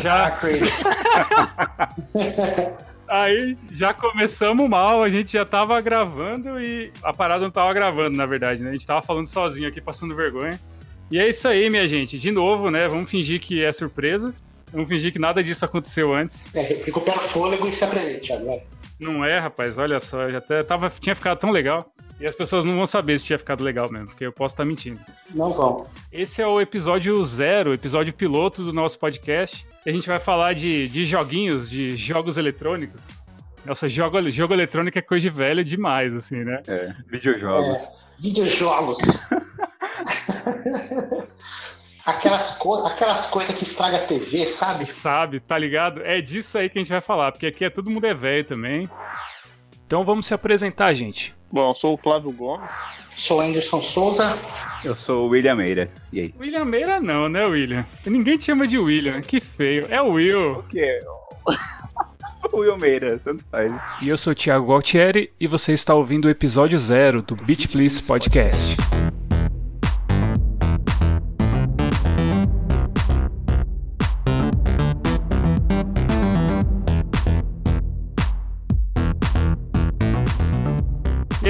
já. Aí já começamos mal, a gente já tava gravando e a parada não tava gravando, na verdade, né? A gente tava falando sozinho aqui, passando vergonha. E é isso aí, minha gente. De novo, né? Vamos fingir que é surpresa. Vamos fingir que nada disso aconteceu antes. É, recupera o fôlego e se apresente, Thiago, vai. Não é, rapaz, olha só, já até tava, tinha ficado tão legal. E as pessoas não vão saber se tinha ficado legal mesmo, porque eu posso estar mentindo. Não vão. Esse é o episódio zero, episódio piloto do nosso podcast. E a gente vai falar de, de joguinhos, de jogos eletrônicos. Nossa, jogo, jogo eletrônico é coisa de velho demais, assim, né? É, videojogos. É, videojogos. aquelas, co aquelas coisas que estraga a TV, sabe? Sabe, tá ligado? É disso aí que a gente vai falar, porque aqui é todo mundo é velho também. Então vamos se apresentar, gente. Bom, eu sou o Flávio Gomes. Sou Anderson Souza. Eu sou o William Meira. E aí? William Meira não, né, William? Ninguém te chama de William, que feio. É o Will. O quê? Will Meira, tanto faz. E eu sou o Thiago Gualtieri e você está ouvindo o episódio zero do Beat Please Podcast.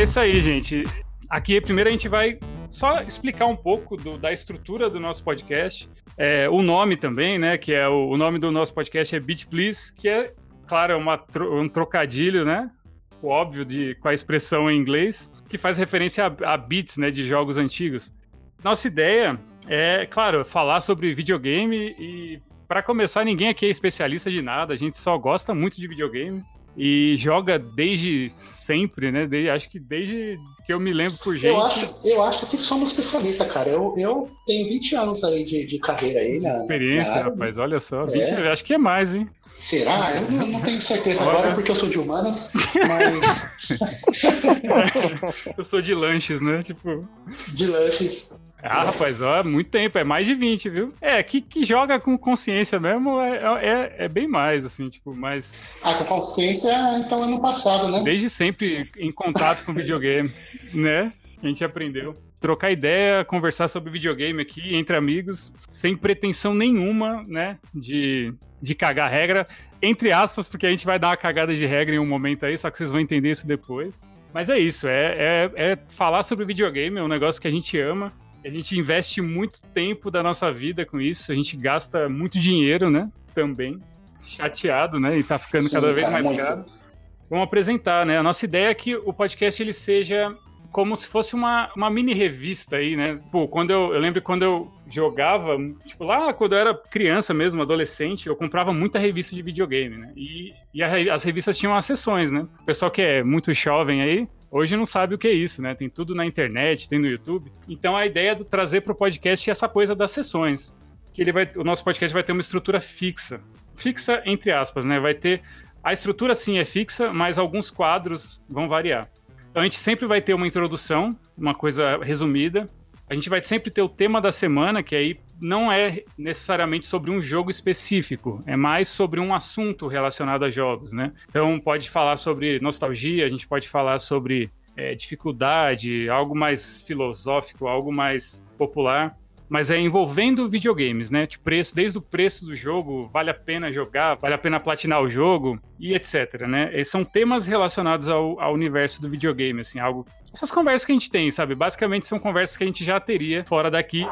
É isso aí, gente. Aqui, primeiro, a gente vai só explicar um pouco do, da estrutura do nosso podcast. É, o nome também, né? Que é o, o, nome do nosso podcast é Beat Please, que é, claro, é uma, um trocadilho, né? O óbvio de, com a expressão em inglês, que faz referência a, a beats, né? De jogos antigos. Nossa ideia é, claro, falar sobre videogame e, para começar, ninguém aqui é especialista de nada. A gente só gosta muito de videogame e joga desde sempre, né? Desde, acho que desde que eu me lembro por gente. Eu acho, eu acho que somos especialistas, cara. Eu, eu tenho 20 anos aí de, de carreira aí, né? Experiência, na rapaz, olha só. É. 20, acho que é mais, hein? Será? Eu não, não tenho certeza olha. agora porque eu sou de humanas, mas. eu sou de lanches, né? Tipo. De lanches. Ah, rapaz, ó, muito tempo, é mais de 20, viu? É, que, que joga com consciência mesmo é, é, é bem mais, assim, tipo, mais. Ah, com consciência, então ano passado, né? Desde sempre em contato com videogame, né? A gente aprendeu. Trocar ideia, conversar sobre videogame aqui entre amigos, sem pretensão nenhuma, né? De, de cagar regra, entre aspas, porque a gente vai dar uma cagada de regra em um momento aí, só que vocês vão entender isso depois. Mas é isso, é, é, é falar sobre videogame, é um negócio que a gente ama a gente investe muito tempo da nossa vida com isso, a gente gasta muito dinheiro, né? Também. Chateado, né? E tá ficando Sim, cada vez mais muito. caro. Vamos apresentar, né? A nossa ideia é que o podcast ele seja como se fosse uma, uma mini revista aí, né? Pô, quando eu, eu lembro quando eu jogava, tipo, lá quando eu era criança mesmo, adolescente, eu comprava muita revista de videogame, né? E, e a, as revistas tinham as sessões, né? O pessoal que é muito jovem aí, hoje não sabe o que é isso, né? Tem tudo na internet, tem no YouTube. Então a ideia é de trazer para o podcast é essa coisa das sessões. Que ele vai, o nosso podcast vai ter uma estrutura fixa. Fixa, entre aspas, né? Vai ter. A estrutura sim é fixa, mas alguns quadros vão variar. Então a gente sempre vai ter uma introdução, uma coisa resumida. A gente vai sempre ter o tema da semana, que aí não é necessariamente sobre um jogo específico, é mais sobre um assunto relacionado a jogos, né? Então pode falar sobre nostalgia, a gente pode falar sobre é, dificuldade, algo mais filosófico, algo mais popular mas é envolvendo videogames, né? Tipo, preço, desde o preço do jogo, vale a pena jogar, vale a pena platinar o jogo e etc, né? E são temas relacionados ao, ao universo do videogame, assim, algo... Essas conversas que a gente tem, sabe? Basicamente são conversas que a gente já teria fora daqui.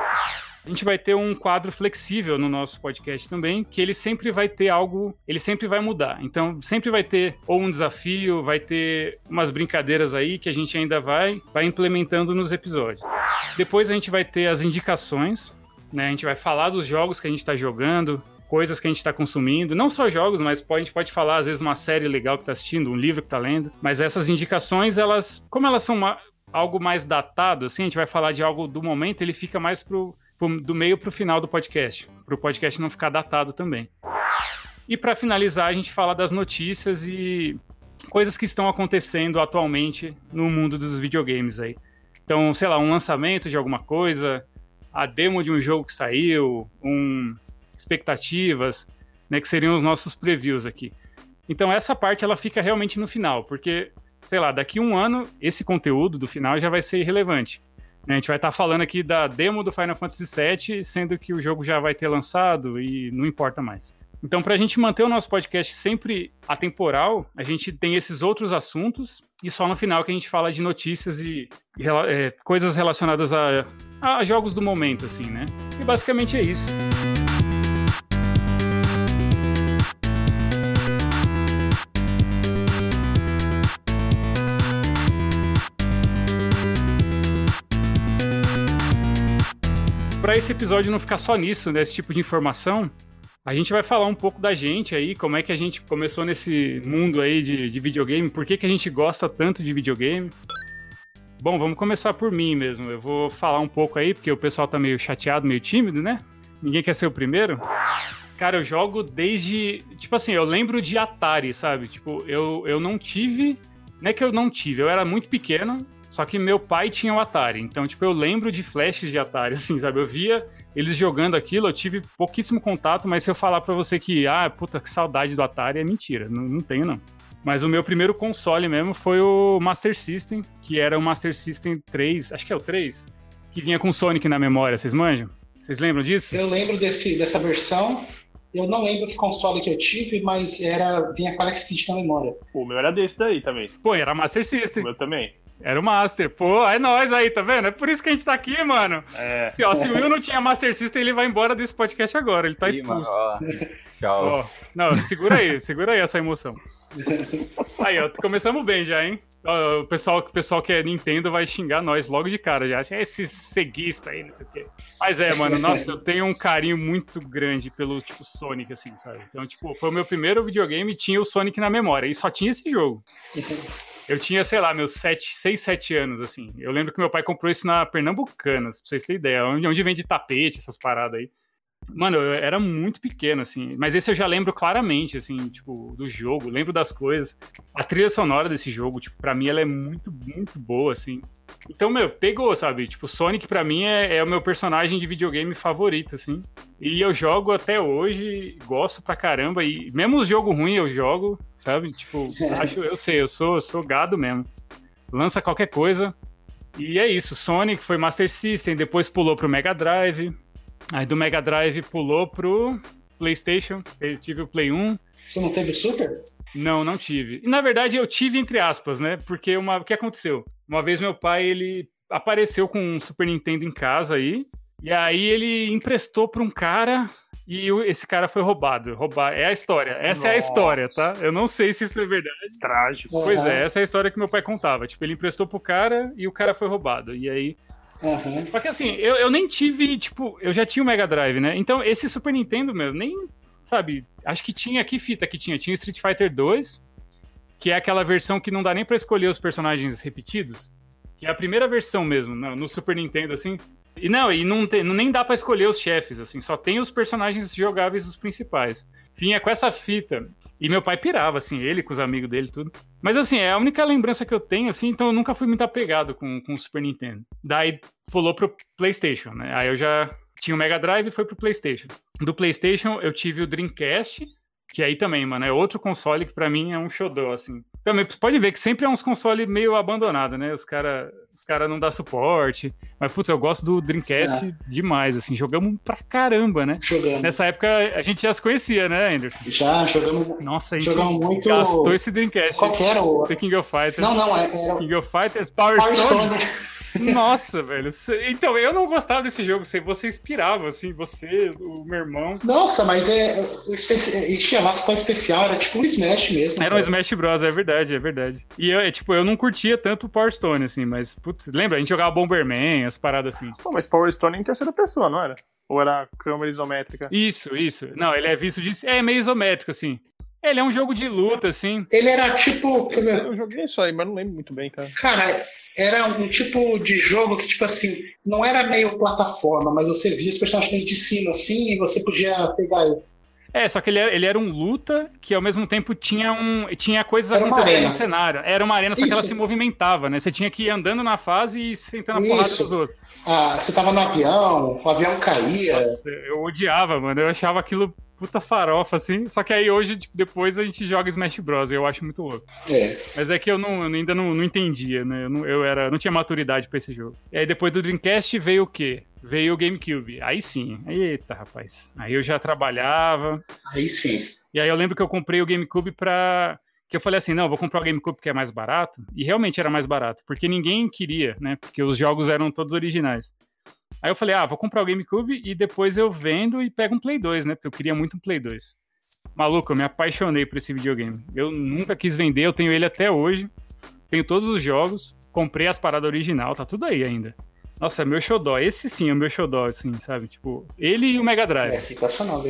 A gente vai ter um quadro flexível no nosso podcast também, que ele sempre vai ter algo, ele sempre vai mudar. Então, sempre vai ter ou um desafio, vai ter umas brincadeiras aí que a gente ainda vai, vai implementando nos episódios. Depois a gente vai ter as indicações, né? A gente vai falar dos jogos que a gente está jogando, coisas que a gente está consumindo, não só jogos, mas pode, a gente pode falar às vezes uma série legal que está assistindo, um livro que está lendo. Mas essas indicações, elas, como elas são uma, algo mais datado, assim, a gente vai falar de algo do momento, ele fica mais pro, do meio para o final do podcast, para o podcast não ficar datado também. E para finalizar, a gente fala das notícias e coisas que estão acontecendo atualmente no mundo dos videogames aí. Então, sei lá, um lançamento de alguma coisa, a demo de um jogo que saiu, um expectativas, né, que seriam os nossos previews aqui. Então essa parte ela fica realmente no final, porque sei lá, daqui um ano esse conteúdo do final já vai ser irrelevante. A gente vai estar falando aqui da demo do Final Fantasy VII, sendo que o jogo já vai ter lançado e não importa mais. Então, para a gente manter o nosso podcast sempre atemporal, a gente tem esses outros assuntos e só no final que a gente fala de notícias e, e é, coisas relacionadas a, a jogos do momento, assim, né? E basicamente é isso. Para esse episódio não ficar só nisso, nesse né, tipo de informação, a gente vai falar um pouco da gente aí, como é que a gente começou nesse mundo aí de, de videogame, por que, que a gente gosta tanto de videogame. Bom, vamos começar por mim mesmo. Eu vou falar um pouco aí, porque o pessoal tá meio chateado, meio tímido, né? Ninguém quer ser o primeiro. Cara, eu jogo desde. Tipo assim, eu lembro de Atari, sabe? Tipo, eu, eu não tive. Não é que eu não tive, eu era muito pequeno, só que meu pai tinha o Atari. Então, tipo, eu lembro de flashes de Atari, assim, sabe? Eu via eles jogando aquilo, eu tive pouquíssimo contato, mas se eu falar para você que, ah, puta, que saudade do Atari, é mentira. Não, não tenho, não. Mas o meu primeiro console mesmo foi o Master System, que era o Master System 3, acho que é o 3, que vinha com Sonic na memória, vocês manjam? Vocês lembram disso? Eu lembro desse, dessa versão. Eu não lembro que console que eu tive, mas era vinha com Alex Kidd na memória. O meu era desse daí também. Pô, era Master System. O meu também. Era o Master. Pô, é nós aí, tá vendo? É por isso que a gente tá aqui, mano. É. Se, ó, se o Will não tinha Master System, ele vai embora desse podcast agora. Ele tá expulso. Tchau. Ó, não, segura aí, segura aí essa emoção. Aí, ó, começamos bem já, hein? O pessoal, o pessoal que é Nintendo vai xingar nós logo de cara já. É esse ceguista aí, não sei o quê. Mas é, mano, nossa, eu tenho um carinho muito grande pelo, tipo, Sonic, assim, sabe? Então, tipo, foi o meu primeiro videogame e tinha o Sonic na memória. E só tinha esse jogo. Eu tinha, sei lá, meus 7, 6, 7 anos, assim. Eu lembro que meu pai comprou isso na Pernambucanas, pra vocês terem ideia. Onde, onde vende tapete, essas paradas aí. Mano, eu era muito pequeno, assim. Mas esse eu já lembro claramente, assim, tipo, do jogo. Lembro das coisas. A trilha sonora desse jogo, tipo, pra mim ela é muito, muito boa, assim. Então, meu, pegou, sabe? Tipo, Sonic pra mim é, é, o meu personagem de videogame favorito, assim. E eu jogo até hoje, gosto pra caramba. E mesmo os jogos ruins eu jogo, sabe? Tipo, acho, eu sei, eu sou, eu sou gado mesmo. Lança qualquer coisa. E é isso, Sonic foi Master System, depois pulou pro Mega Drive. Aí do Mega Drive pulou pro PlayStation. Eu tive o Play 1. Você não teve o Super? Não, não tive. E na verdade eu tive entre aspas, né? Porque uma, o que aconteceu? Uma vez meu pai, ele apareceu com um Super Nintendo em casa aí, e aí ele emprestou para um cara e esse cara foi roubado. Roubar é a história. Essa Nossa. é a história, tá? Eu não sei se isso é verdade. Trágico. Pois é, essa é a história que meu pai contava. Tipo, ele emprestou pro cara e o cara foi roubado. E aí Uhum. Só que assim, eu, eu nem tive, tipo, eu já tinha o Mega Drive, né? Então esse Super Nintendo, meu, nem, sabe, acho que tinha, que fita que tinha? Tinha Street Fighter 2, que é aquela versão que não dá nem para escolher os personagens repetidos, que é a primeira versão mesmo, no, no Super Nintendo, assim. E não, e não, tem, nem dá para escolher os chefes, assim, só tem os personagens jogáveis, os principais. Vinha com essa fita. E meu pai pirava, assim, ele com os amigos dele tudo. Mas assim, é a única lembrança que eu tenho, assim, então eu nunca fui muito apegado com, com o Super Nintendo. Daí pulou pro PlayStation, né? Aí eu já tinha o Mega Drive e foi pro PlayStation. Do PlayStation eu tive o Dreamcast, que aí também, mano, é outro console que para mim é um xodó, assim. Também pode ver que sempre é uns consoles meio abandonados, né? Os caras os cara não dá suporte. Mas, putz, eu gosto do Dreamcast é. demais, assim. Jogamos pra caramba, né? Jogamos. Nessa época a gente já se conhecia, né, Anderson? Já, jogamos. Nossa, a gente jogamos muito. gastou esse Dreamcast. Qual que era o. The King of Fighters. Não, não, é, era. King of Fighters, Power, Power Stone. Stone. Nossa, velho. Então, eu não gostava desse jogo. Você inspirava, assim, você, o meu irmão. Nossa, mas é. é tinha laço tão especial, era tipo um Smash mesmo. Era um Smash Bros, é verdade, é verdade. E eu, é, tipo, eu não curtia tanto o Power Stone, assim, mas, putz, lembra? A gente jogava Bomberman, as paradas assim. Pô, mas Power Stone em terceira pessoa, não era? Ou era câmera isométrica? Isso, isso. Não, ele é visto de. É meio isométrico, assim. Ele é um jogo de luta, assim. Ele era tipo. Eu joguei isso aí, mas não lembro muito bem, cara. Cara, era um tipo de jogo que, tipo assim, não era meio plataforma, mas você via os personagens de cima, assim, e você podia pegar ele. É, só que ele era, ele era um luta que ao mesmo tempo tinha um tinha coisas era acontecendo no cenário. Era uma arena, só Isso. que ela se movimentava, né? Você tinha que ir andando na fase e sentando a porrada dos outros. Ah, você tava no avião, o avião caía. Nossa, eu odiava, mano. Eu achava aquilo puta farofa, assim. Só que aí hoje, tipo, depois a gente joga Smash Bros. Eu acho muito louco. É. Mas é que eu, não, eu ainda não, não entendia, né? Eu, não, eu era, não tinha maturidade pra esse jogo. E aí depois do Dreamcast veio o quê? Veio o GameCube. Aí sim. Eita, rapaz. Aí eu já trabalhava. Aí sim. E aí eu lembro que eu comprei o GameCube pra. Que eu falei assim, não, vou comprar o GameCube porque é mais barato. E realmente era mais barato, porque ninguém queria, né? Porque os jogos eram todos originais. Aí eu falei, ah, vou comprar o GameCube e depois eu vendo e pego um Play 2, né? Porque eu queria muito um Play 2. Maluco, eu me apaixonei por esse videogame. Eu nunca quis vender, eu tenho ele até hoje. Tenho todos os jogos, comprei as paradas original, tá tudo aí ainda. Nossa, é meu xodó. Esse sim é o meu xodó, assim, sabe? Tipo, ele e o Mega Drive. É sensacional.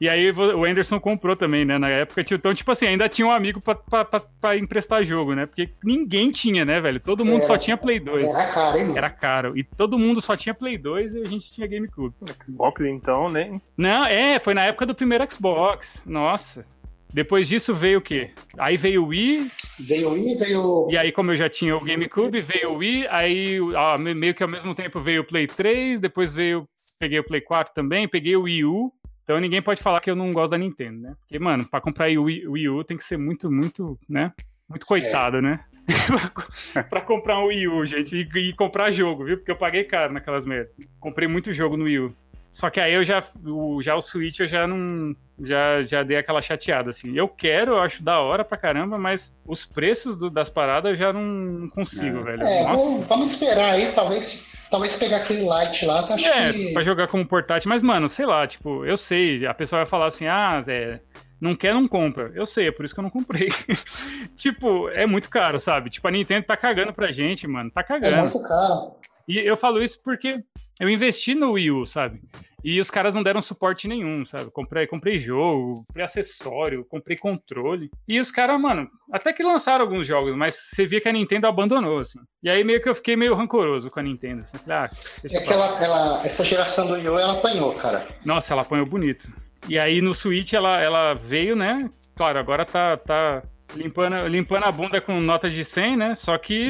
E aí o Anderson comprou também, né? Na época, tipo, então, tipo assim, ainda tinha um amigo pra, pra, pra, pra emprestar jogo, né? Porque ninguém tinha, né, velho? Todo mundo Era- só tinha Play 2. Era caro, hein, mano? Era caro. E todo mundo só tinha Play 2 e a gente tinha GameCube. Xbox, então, né? Não, é, foi na época do primeiro Xbox. Nossa. Depois disso veio o quê? Aí veio o Wii, Veio o Wii, veio. e aí como eu já tinha o GameCube, veio o Wii, aí ó, meio que ao mesmo tempo veio o Play 3, depois veio, peguei o Play 4 também, peguei o Wii U. Então ninguém pode falar que eu não gosto da Nintendo, né? Porque, mano, pra comprar o Wii, Wii U tem que ser muito, muito, né? Muito coitado, né? pra comprar um Wii U, gente, e, e comprar jogo, viu? Porque eu paguei caro naquelas merdas. Comprei muito jogo no Wii U. Só que aí eu já, o, já o Switch eu já não, já, já dei aquela chateada, assim. Eu quero, eu acho da hora pra caramba, mas os preços do- das paradas eu já não, consigo, É. velho. É, Nossa. vamos, vamos esperar aí, talvez, talvez pegar aquele light lá, tá? acho É, que. pra jogar como portátil, mas, mano, sei lá, tipo, eu sei, a pessoa vai falar assim, ah, Zé, não quer, não compra. Eu sei, é por isso que eu não comprei. tipo, é muito caro, sabe? Tipo, a Nintendo tá cagando pra gente, mano, tá É cagando. muito caro. E eu falo isso porque eu investi no Wii U, sabe? E os caras não deram suporte nenhum, sabe? Comprei, comprei jogo, comprei acessório, comprei controle. E os caras, mano, até que lançaram alguns jogos, mas você via que a Nintendo abandonou, assim. E aí meio que eu fiquei meio rancoroso com a Nintendo. Assim. Falei, ah, É que ela, ela, essa geração do Wii U, ela apanhou, cara. Nossa, ela apanhou bonito. E aí no Switch ela, ela veio, né? Claro, agora tá, tá limpando, limpando a bunda com nota de 100, né? Só que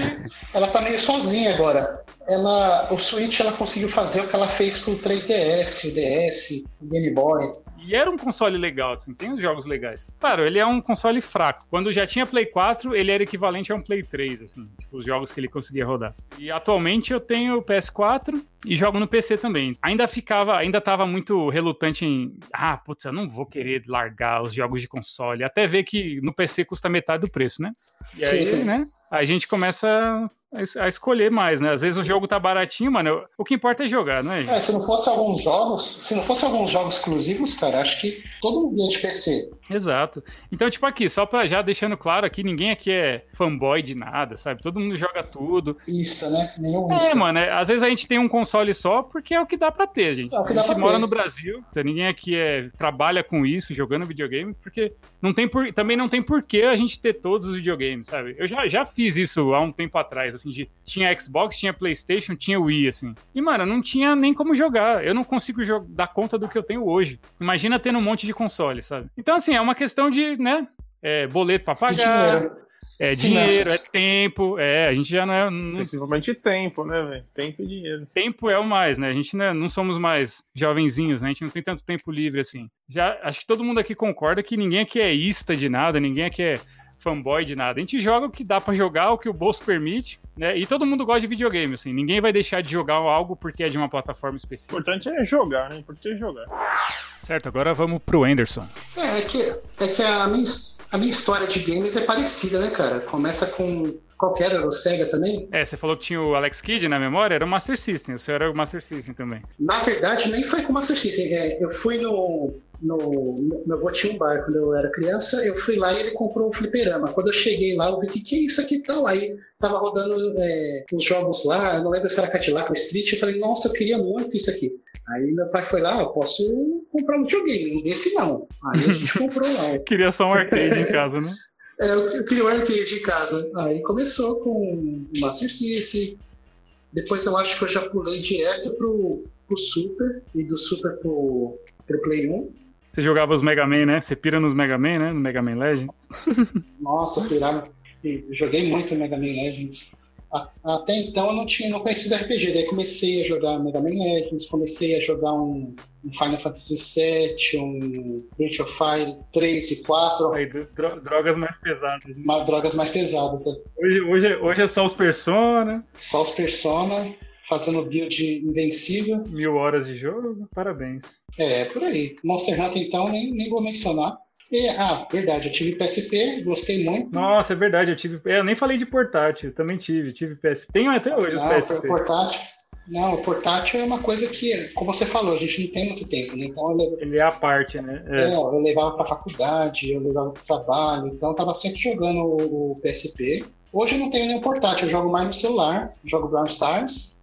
Ela tá meio sozinha agora. Ela, o Switch ela conseguiu fazer o que ela fez com o 3DS, o DS, o Game Boy. E era um console legal, assim, tem os jogos legais. Claro, ele é um console fraco. Quando já tinha Play 4, ele era equivalente a um Play 3, assim, tipo, os jogos que ele conseguia rodar. E atualmente eu tenho o PS4 e jogo no PC também. Ainda ficava, ainda tava muito relutante em, ah, putz, eu não vou querer largar os jogos de console, até ver que no PC custa metade do preço, né? E aí, né, a gente começa a es- a escolher mais, né? Às vezes o jogo tá baratinho, mano, o que importa é jogar, não é, gente? É, se não fosse alguns jogos, se não fosse alguns jogos exclusivos, cara, acho que todo mundo ia de PC. Exato. Então, tipo aqui, só pra já deixando claro aqui, ninguém aqui é fanboy de nada, sabe? Todo mundo joga tudo. Ista, né? Nenhum É, mano, é- às vezes a gente tem um console só porque é o que dá pra ter, gente. É o que a dá gente pra mora ter. no Brasil, ninguém aqui é, trabalha com isso, jogando videogame, porque não tem por, também não tem porquê a gente ter todos os videogames, sabe? Eu já, já fiz isso há um tempo atrás, assim, de tinha Xbox, tinha Playstation, tinha Wii, assim. E, mano, não tinha nem como jogar. Eu não consigo dar conta do que eu tenho hoje. Imagina tendo um monte de console, sabe? Então, assim, é uma questão de, né, é, boleto pra De pagar, dinheiro. é Finanças. dinheiro, é tempo, é, a gente já não é, não Principalmente tempo, né, velho? Tempo e dinheiro. tempo é o mais, né? A gente não, é- não somos mais jovenzinhos, né? A gente não tem tanto tempo livre assim. Já acho que todo mundo aqui concorda que ninguém aqui é ista de nada, ninguém aqui é fanboy de nada. A gente joga o que dá pra jogar, o que o bolso permite, né? E todo mundo gosta de videogame, assim. Ninguém vai deixar de jogar algo porque é de uma plataforma O específica. importante é jogar, né? O importante é jogar. Certo, agora vamos pro Anderson. É, é que, é que a, minha, a minha história de games é parecida, né, cara? Começa com. Qualquer era o Sega também? É, você falou que tinha o Alex Kidd na memória, era o Master System, o seu era o Master System também. Na verdade, nem foi com o Master System. É, eu fui no. no meu avô tinha um bar quando eu era criança, eu fui lá e ele comprou um fliperama. Quando eu cheguei lá, eu vi o que, que é isso aqui e tal. Aí tava rodando é, os jogos lá, eu não lembro se era Cadillac ou Street. Eu falei, nossa, eu queria muito isso aqui. Aí meu pai foi lá, eu posso comprar um videogame, um desse não. Aí a gente comprou lá. Queria só um arcade em casa, né? É, eu, eu queria um arcade em casa. Aí começou com o Master System. Depois eu acho que eu já pulei direto pro, pro Super. E do Super pro, pro Play 1. Você jogava os Mega Man, né? Você pira nos Mega Man, né? No Mega Man Legend. Nossa, pirava. Joguei muito Mega Man Legends. Até então eu não tinha, não conhecia os RPG. Daí comecei a jogar Mega Man Legends, comecei a jogar um, um Final Fantasy VII, um Breath of Fire 3 e 4, Aí, dro- drogas mais pesadas. né? drogas mais pesadas. né? Hoje, hoje, é- hoje é só os Persona, Só os Persona, fazendo build invencível. mil horas de jogo, parabéns. É, por aí. Monster Hunter, então, nem, nem vou mencionar. E, ah, verdade, eu tive PSP, gostei muito. Nossa, é verdade, eu tive. Eu nem falei de portátil, eu também tive, tive PSP. Tenho até hoje os Ah, PSP. o portátil. Não, o portátil é uma coisa que, como você falou, a gente não tem muito tempo, né? Então levava, Ele é a parte, né? é, É. eu levava pra faculdade, eu levava pro trabalho, então eu tava sempre jogando o, o PSP. Hoje eu não tenho nenhum portátil, eu jogo mais no celular, jogo Brown Stars.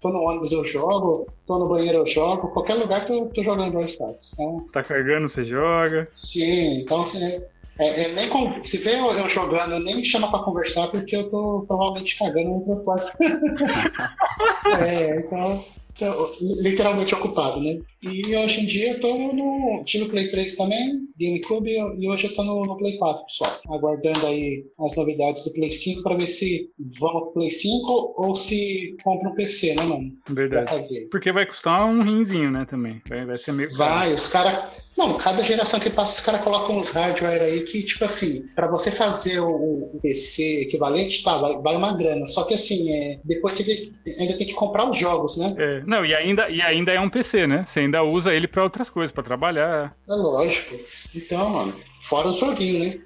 Tô no ônibus eu jogo, tô no banheiro eu jogo, qualquer lugar que eu tô jogando Brown Stars. Então, Tá carregando, você joga. Sim, então assim, é, é, nem se vê eu, eu jogando, nem me chama pra conversar porque eu tô provavelmente cagando no transporte. é, então, tô literalmente ocupado, né? E hoje em dia eu tô no. Tive o Play 3 também, GameCube, e hoje eu tô no, no Play 4 só. Aguardando aí as novidades do Play 5 pra ver se vamos pro Play 5 ou se compra um PC, né, mano? Verdade. Porque vai custar um rinzinho, né, também. Vai, vai ser meio. Vai, os caras. Não, cada geração que passa, os caras colocam uns hardware aí que, tipo assim, pra você fazer o, o PC equivalente, tá, vai, vai uma grana. Só que assim, é, depois você ainda tem que comprar os jogos, né? É, não, e ainda, e ainda é um PC, né? Você ainda usa ele pra outras coisas, pra trabalhar, É lógico. Então, mano, fora o joguinho, né?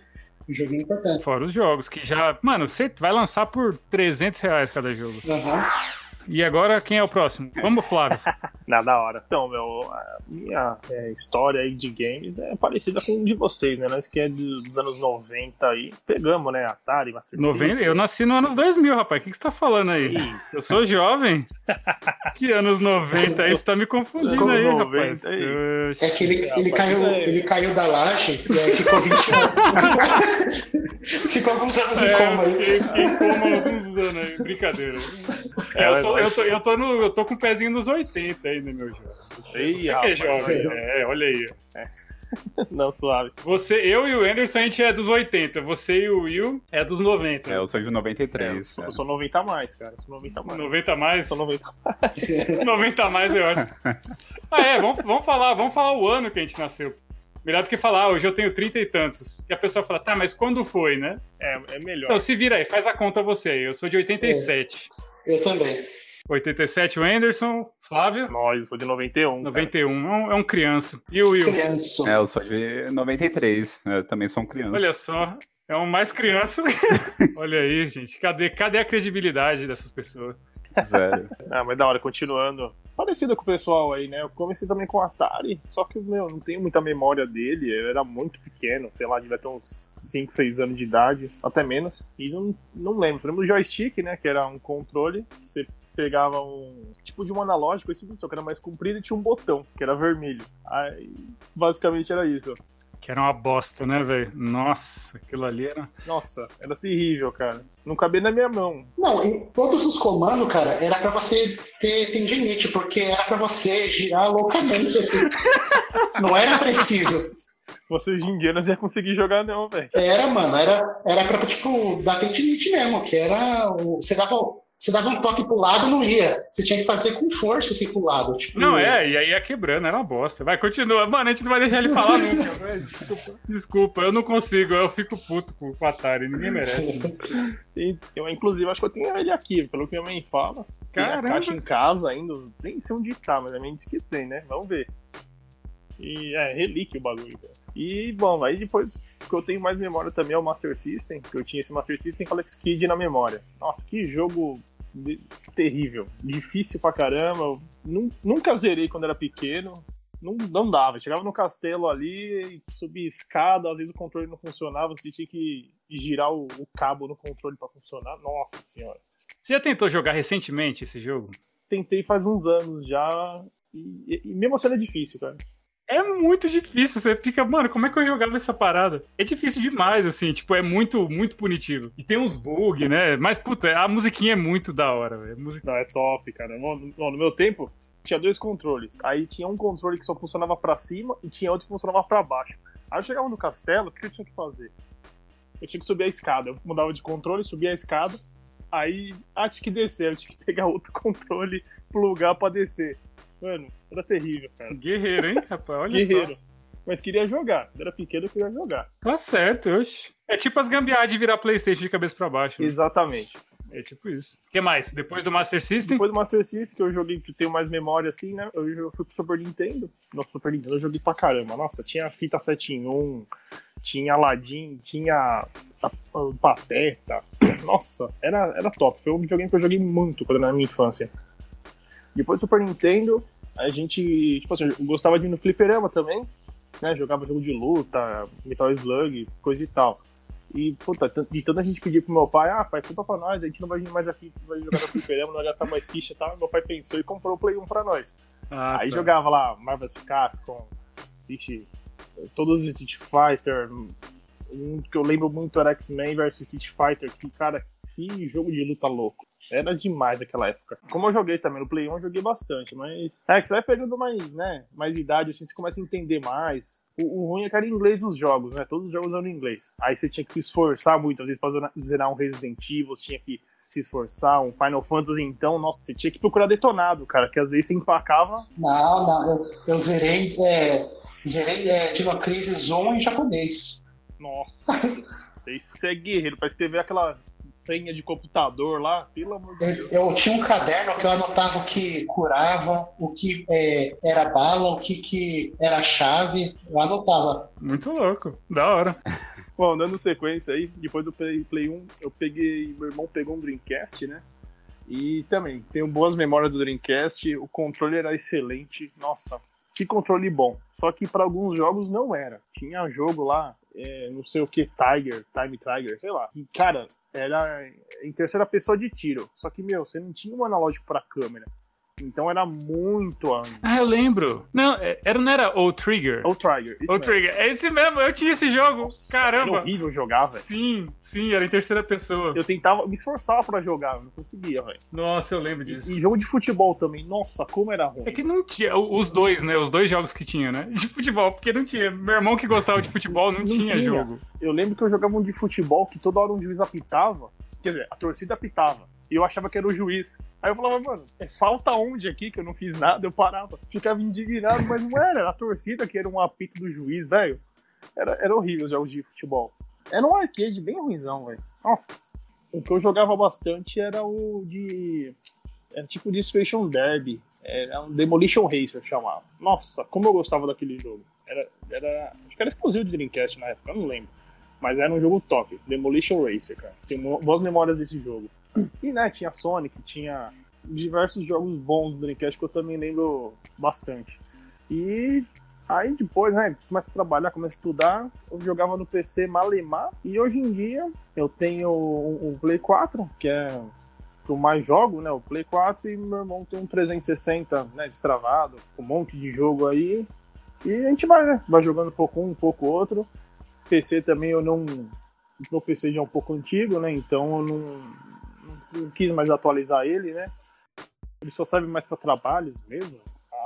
O joguinho importante. fora os jogos, que já. Mano, você vai lançar por 300 reais cada jogo. Aham. E agora, quem é o próximo? Vamos, Flávio. Na da hora. Então, meu, a minha é, história aí de games é parecida com a de vocês, né? Nós que é dos anos 90 aí. Pegamos, né? Atari, Master 90, System. eu nasci no anos 2000, rapaz. O que, que você tá falando aí? Ih, Eu sou jovem? que anos 90 aí? Você tá me confundindo aí, 90 rapaz. aí? É que ele, ele, Rapaz, caiu, é. ele caiu da laje e aí ficou 20 anos. ficou alguns anos em É, coma eu aí. fiquei, fiquei em coma há alguns anos aí. Brincadeira. É, eu, sou- eu tô, eu, tô no, eu tô com o pezinho nos 80 ainda, meu jovem. Você, Ei, você que é rapaz, jovem. ó. É, olha aí. Não, suave. Você, eu e o Anderson, a gente é dos 80. Você e o Will é dos 90. É, eu sou de É, eu, 93. sou, né? eu sou 90 a mais, cara. Eu sou 90 a mais. 90 a mais? Eu sou 90 a 90 a mais é ótimo. Ah, é, vamos, vamos falar, vamos falar o ano que a gente nasceu. Melhor do que falar, ah, hoje eu tenho 30 e tantos. Que a pessoa fala, tá, mas quando foi, né? É, é melhor. Então se vira aí, faz a conta você aí. Eu sou de 87. Eu também. 87 o Anderson, Flávio, Nós, sou de 91. cara. 91. É um, é um criança. E o Will? Criança. É, eu sou de 93. Eu também sou um criança. Olha só, é um mais criança. Olha aí, gente. Cadê, cadê a credibilidade dessas pessoas? Zero. Ah, mas da hora, continuando. Parecido com o pessoal aí, né? Eu comecei também com o Atari, só que, meu, não tenho muita memória dele. Eu era muito pequeno, sei lá, devia ter uns 5, 6 anos de idade, até menos. E não, não lembro. Lembro do joystick, né? Que era um controle, que você pegava um tipo de um analógico, esse só que era mais comprido e tinha um botão, que era vermelho. Aí, basicamente era isso. Que era uma bosta, né, velho? Nossa, aquilo ali era. Nossa, era terrível, cara. Não cabia na minha mão. Não, e todos os comandos, cara, era pra você ter tendinite, porque era pra você girar loucamente assim. Não era preciso. Você hoje em dia não ia conseguir jogar, não, velho. Era, mano, era, era pra, tipo, dar tendinite mesmo, que era. O, você, dava, você dava um toque pro lado não ia. Você tinha que fazer com força assim pro lado. Tipo, Não, é, e aí ia quebrando, era uma bosta. Vai, continua. Mano, a gente não vai deixar ele falar nunca. Desculpa, desculpa, eu não consigo, eu fico puto com o Atari, ninguém merece. Eu, inclusive, acho que eu tenho ele aqui, pelo que minha mãe fala. Tem a Caramba. caixa em casa ainda, nem sei onde tá, mas a minha disse que tem, né? Vamos ver. E é relíquia o bagulho, cara. E, bom, aí depois o que eu tenho mais memória também é o Master System, que eu tinha esse Master System com Alex Kidd na memória. Nossa, que jogo de- terrível. Difícil pra caramba. Eu nun- nunca zerei quando era pequeno. Não, não dava. Chegava no castelo ali, subia escada, às vezes o controle não funcionava, você tinha que girar o, o cabo no controle pra funcionar. Nossa senhora. Você já tentou jogar recentemente esse jogo? Tentei faz uns anos já. E, e mesmo assim é difícil, cara. É muito difícil, você fica, mano, como é que eu jogava essa parada? É difícil demais, assim, tipo, é muito, muito punitivo. E tem uns bugs, né? Mas, puta, a musiquinha é muito da hora, velho. Música... Não, é top, cara. No, no- no meu tempo, tinha dois controles. Aí tinha um controle que só funcionava pra cima e tinha outro que funcionava pra baixo. Aí eu chegava no castelo, o que eu tinha que fazer? Eu tinha que subir a escada. Eu mudava de controle, subia a escada, Aí, ah, tinha que descer, eu tinha que pegar outro controle, plugar pra descer. Mano, era terrível, cara. Guerreiro, hein, rapaz? Olha Guerreiro. só. Mas queria jogar. Quando era pequeno, eu queria jogar. Tá certo, oxe. É tipo as gambiarras de virar Playstation de cabeça pra baixo. né? Exatamente. É tipo isso. O que mais? Depois do Master System? Depois do Master System, que eu joguei, que eu tenho mais memória assim, né? Eu, fui pro Super Nintendo. Nossa, Super Nintendo eu joguei pra caramba. Nossa, tinha fita 7 em 1, tinha Aladdin, tinha Pateta. Nossa, era, era top. Foi um videogame que eu joguei muito quando na minha infância. Depois do Super Nintendo, a gente, tipo assim, eu gostava de ir no fliperama também, né? Jogava jogo de luta, Metal Slug, coisa e tal. E, puta, de tanto a gente pedir pro meu pai, ah, pai, compra pra nós, a gente não vai vir mais aqui, vai jogar no fliperama, não vai gastar mais ficha e tal. Meu pai pensou e comprou o Play 1 pra nós. Ah, Aí tá. jogava lá Marvel's Capcom, Street, todos os Street Fighter. Um que eu lembro muito era X-Men vs Street Fighter, que, cara, que jogo de luta louco. Era demais aquela época. Como eu joguei também no Play 1, eu joguei bastante, mas. É que você vai pegando mais, né? Mais idade, assim, você começa a entender mais. O, o ruim é que era em inglês os jogos, né? Todos os jogos eram em inglês. Aí você tinha que se esforçar muito, às vezes, pra zerar- um Resident Evil, você tinha que se esforçar, um Final Fantasy, então, nossa, você tinha que procurar detonado, cara, que às vezes você empacava Não, não, eu, eu zerei, é, zerei é, Dino Crisis 1 em japonês. Nossa, isso é guerreiro. Pra escrever aquela senha de computador lá, pelo amor de Eu, Deus. eu tinha um caderno que eu anotava o que curava, o que é, era bala, o que, que era chave. Eu anotava. Muito louco. Da hora. Bom, dando sequência aí, depois do Play, Play 1, eu peguei. Meu irmão pegou um Dreamcast, né? E também, tenho boas memórias do Dreamcast. O controle era excelente. Nossa, que controle bom. Só que para alguns jogos não era. Tinha jogo lá, é, não sei o que, Tiger, Time Tiger, sei lá. E, cara, era em terceira pessoa de tiro. Só que, meu, você não tinha um analógico pra câmera. Então era muito ângulo. Ah, eu lembro. Não, é- era, não era O Trigger? O Trigger. O. Trigger. É esse mesmo, eu tinha esse jogo. Era Caramba. horrível jogar, velho. Sim, sim, era em terceira pessoa. Eu tentava, me esforçava pra jogar, não conseguia, velho. Nossa, eu lembro disso. E jogo de futebol também, nossa, como era ruim. É que não tinha, os dois, né? Os dois jogos que tinha, né? De futebol, porque não tinha. Meu irmão que gostava de futebol não, Não tinha, tinha. jogo. Eu lembro que eu jogava um de futebol que toda hora um juiz apitava, quer dizer, a torcida apitava. E eu achava que era o juiz. Aí eu falava, mano, é falta onde aqui que eu não fiz nada? Eu parava, ficava indignado, mas não era, a torcida que era um apito do juiz, velho. Era, era horrível os jogos de futebol. Era um arcade bem ruimzão, velho. Nossa. O que eu jogava bastante era o de. Era tipo Destruction Derby. Era um Demolition Racer chamava. Nossa, como eu gostava daquele jogo. Era, era, acho que era exclusivo de Dreamcast na época, eu não lembro. Mas era um jogo top. Demolition Racer, cara. Tenho boas memórias desse jogo. E, né, tinha Sonic, tinha diversos jogos bons do Dreamcast que eu também lembro bastante. E aí depois, né, começa a trabalhar, começa a estudar, eu jogava no PC Malemar e hoje em dia eu tenho um, Play 4, que é o que eu mais jogo, né, o Play 4 e meu irmão tem um 360, né, destravado, com um monte de jogo aí. E a gente vai, né, vai jogando um pouco um, um pouco outro. PC também eu não meu PC já é um pouco antigo, né? Então eu não, não, quis mais atualizar ele, né? Ele só serve mais para trabalhos mesmo.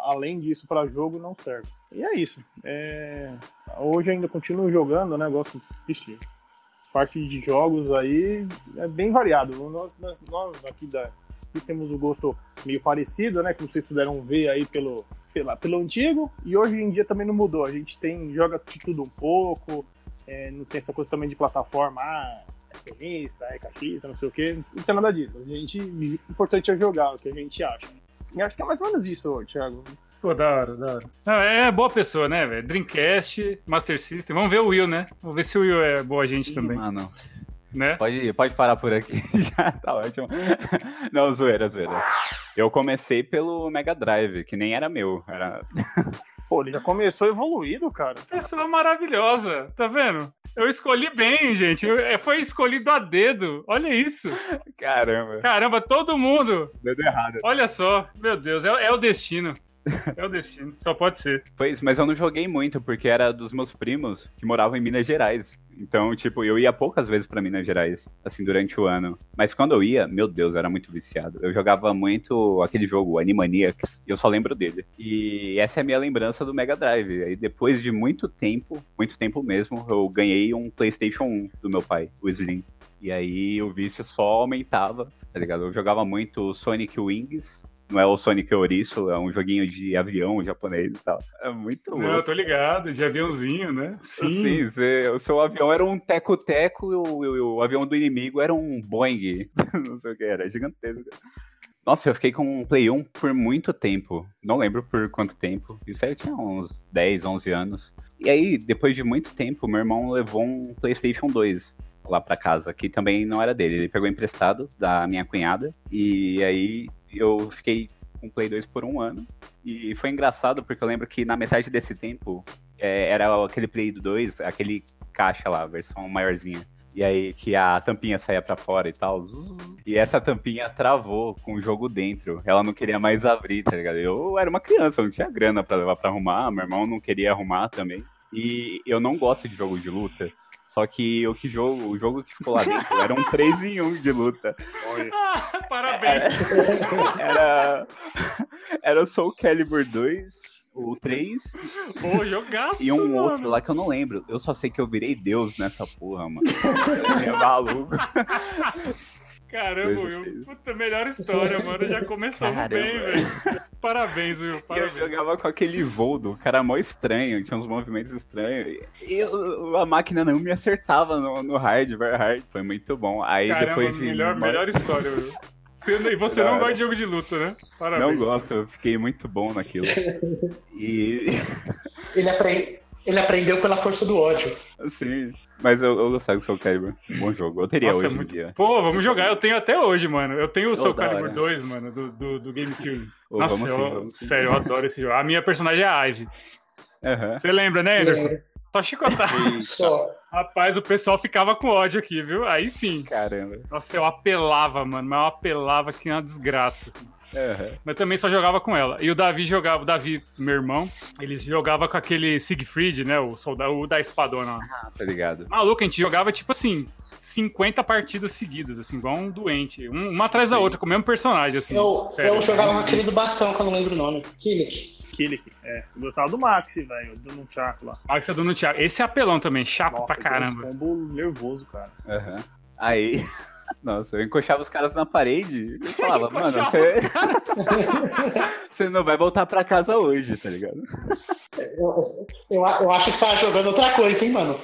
Além disso, para jogo não serve. E é isso. É, Hoje ainda continuo jogando, né? Gosto parte de jogos aí é bem variado. Nós, nós, nós aqui da aqui temos o gosto meio parecido, né? Como vocês puderam ver aí pelo, pela, pelo antigo. E hoje em dia também não mudou. A gente tem joga de tudo um pouco. É, não tem essa coisa também de plataforma, ah, é é caixista, não sei o que. Não tem nada disso. A gente, o importante é jogar, o que a gente acha. E acho que é mais ou menos isso, Thiago. Pô, da hora, da hora. Não, é boa pessoa, né, velho? Dreamcast, Master System. Vamos ver o Will, né? Vamos ver se o Will é boa gente Ih, também, Mano, né? pode, pode parar por aqui. Já tá ótimo. Não, zoeira, zoeira. Eu comecei pelo Mega Drive, que nem era meu. Era... Pô, ele já começou evoluído, cara. Pessoa maravilhosa, tá vendo? Eu escolhi bem, gente. Eu- é, foi escolhido a dedo. Olha isso. Caramba, Caramba, todo mundo. deu errado. Olha só. Meu Deus, é, é o destino. É o destino. Só pode ser. Pois, mas eu não joguei muito, porque era dos meus primos que moravam em Minas Gerais. Então, tipo, eu ia poucas vezes pra Minas Gerais, assim, durante o ano. Mas quando eu ia, meu Deus, eu era muito viciado. Eu jogava muito aquele jogo, Animaniacs, e eu só lembro dele. E essa é a minha lembrança do Mega Drive. Aí depois de muito tempo, muito tempo mesmo, eu ganhei um PlayStation 1 do meu pai, o Slim. E aí o vício só aumentava, tá ligado? Eu jogava muito Sonic Wings, não é o Sonic Ouriço, é um joguinho de avião japonês e tal. É muito louco. Não, eu tô ligado, de aviãozinho, né? Sim, Sim o seu avião era um teco-teco e o, o, o, avião do inimigo era um Boeing. não sei o que era, gigantesco. Nossa, eu fiquei com um Play 1 por muito tempo. Não lembro por quanto tempo. Isso aí eu tinha uns 10, 11 anos. E aí, depois de muito tempo, meu irmão levou um PlayStation 2 lá para casa, que também não era dele. Ele pegou emprestado da minha cunhada. E aí eu fiquei com o Play 2 por um ano. E foi engraçado porque eu lembro que na metade desse tempo é, era aquele Play 2, aquele caixa lá, versão maiorzinha. E aí que a tampinha saía para fora e tal. E essa tampinha travou com o jogo dentro. Ela não queria mais abrir, tá ligado? Eu era uma criança, eu não tinha grana para levar para arrumar. Meu irmão não queria arrumar também. E eu não gosto de jogo de luta. Só que o que jogo, o jogo que ficou lá dentro era um 3 em 1 de luta. Ah, parabéns! Era, era o Soul Calibur 2, o 3. Pô, jogaço, E um mano. outro lá que eu não lembro. Eu só sei que eu virei Deus nessa porra, mano. é maluco. Caramba, Will. Puta, melhor história, mano. Já começamos Caramba. bem, velho. Parabéns, Will. Eu Parabéns. jogava com aquele Voldo, cara mó estranho, tinha uns movimentos estranhos. E eu- a máquina não me acertava no, no hard, very hard. Foi muito bom. Aí Caramba, depois de. melhor, uma- melhor história, Will. Você, e você não gosta de jogo de luta, né? Parabéns. Não gosto, eu fiquei muito bom naquilo. E Ele, apre- ele aprendeu pela força do ódio. assim. Mas eu, eu gostava do Soul Calibur. Bom jogo. Eu teria Nossa, é hoje muito- em dia. Pô, vamos jogar. Eu tenho até hoje, mano. Eu tenho o Oh, Soul da Calibur hora. 2, mano, do, do, do GameCube. Ô, Nossa, vamos eu, sim, vamos sim. sério, eu adoro esse jogo. A minha personagem é a Ivy. Aham. Você lembra, né, Anderson? É, Só chicotar. só. Rapaz, o pessoal ficava com ódio aqui, viu? Aí sim. Caramba. Nossa, eu apelava, mano. Mas eu apelava que é uma desgraça, assim. Aham. Mas também só jogava com ela. E o Davi jogava, o Davi, meu irmão, ele jogava com aquele Siegfried, né? O soldado o da espadona lá. Ah, tá ligado. Maluco, a gente jogava tipo assim, 50 partidas seguidas, assim, igual um doente. Um- uma atrás da Sim. outra, com o mesmo personagem, assim. Eu, sério. eu jogava com aquele do bastão, que eu não lembro o nome. Killick. Killick. É, eu gostava do Maxi, velho, do Nunchaku lá. Max é do Thiago. Esse é apelão também, chato Nossa, pra caramba. aquele combo nervoso, cara. Aham. Aí. Nossa, eu encoxava os caras na parede e falava, mano, você. você não vai voltar pra casa hoje, tá ligado? Eu, eu, eu acho que você tava jogando outra coisa, hein, mano?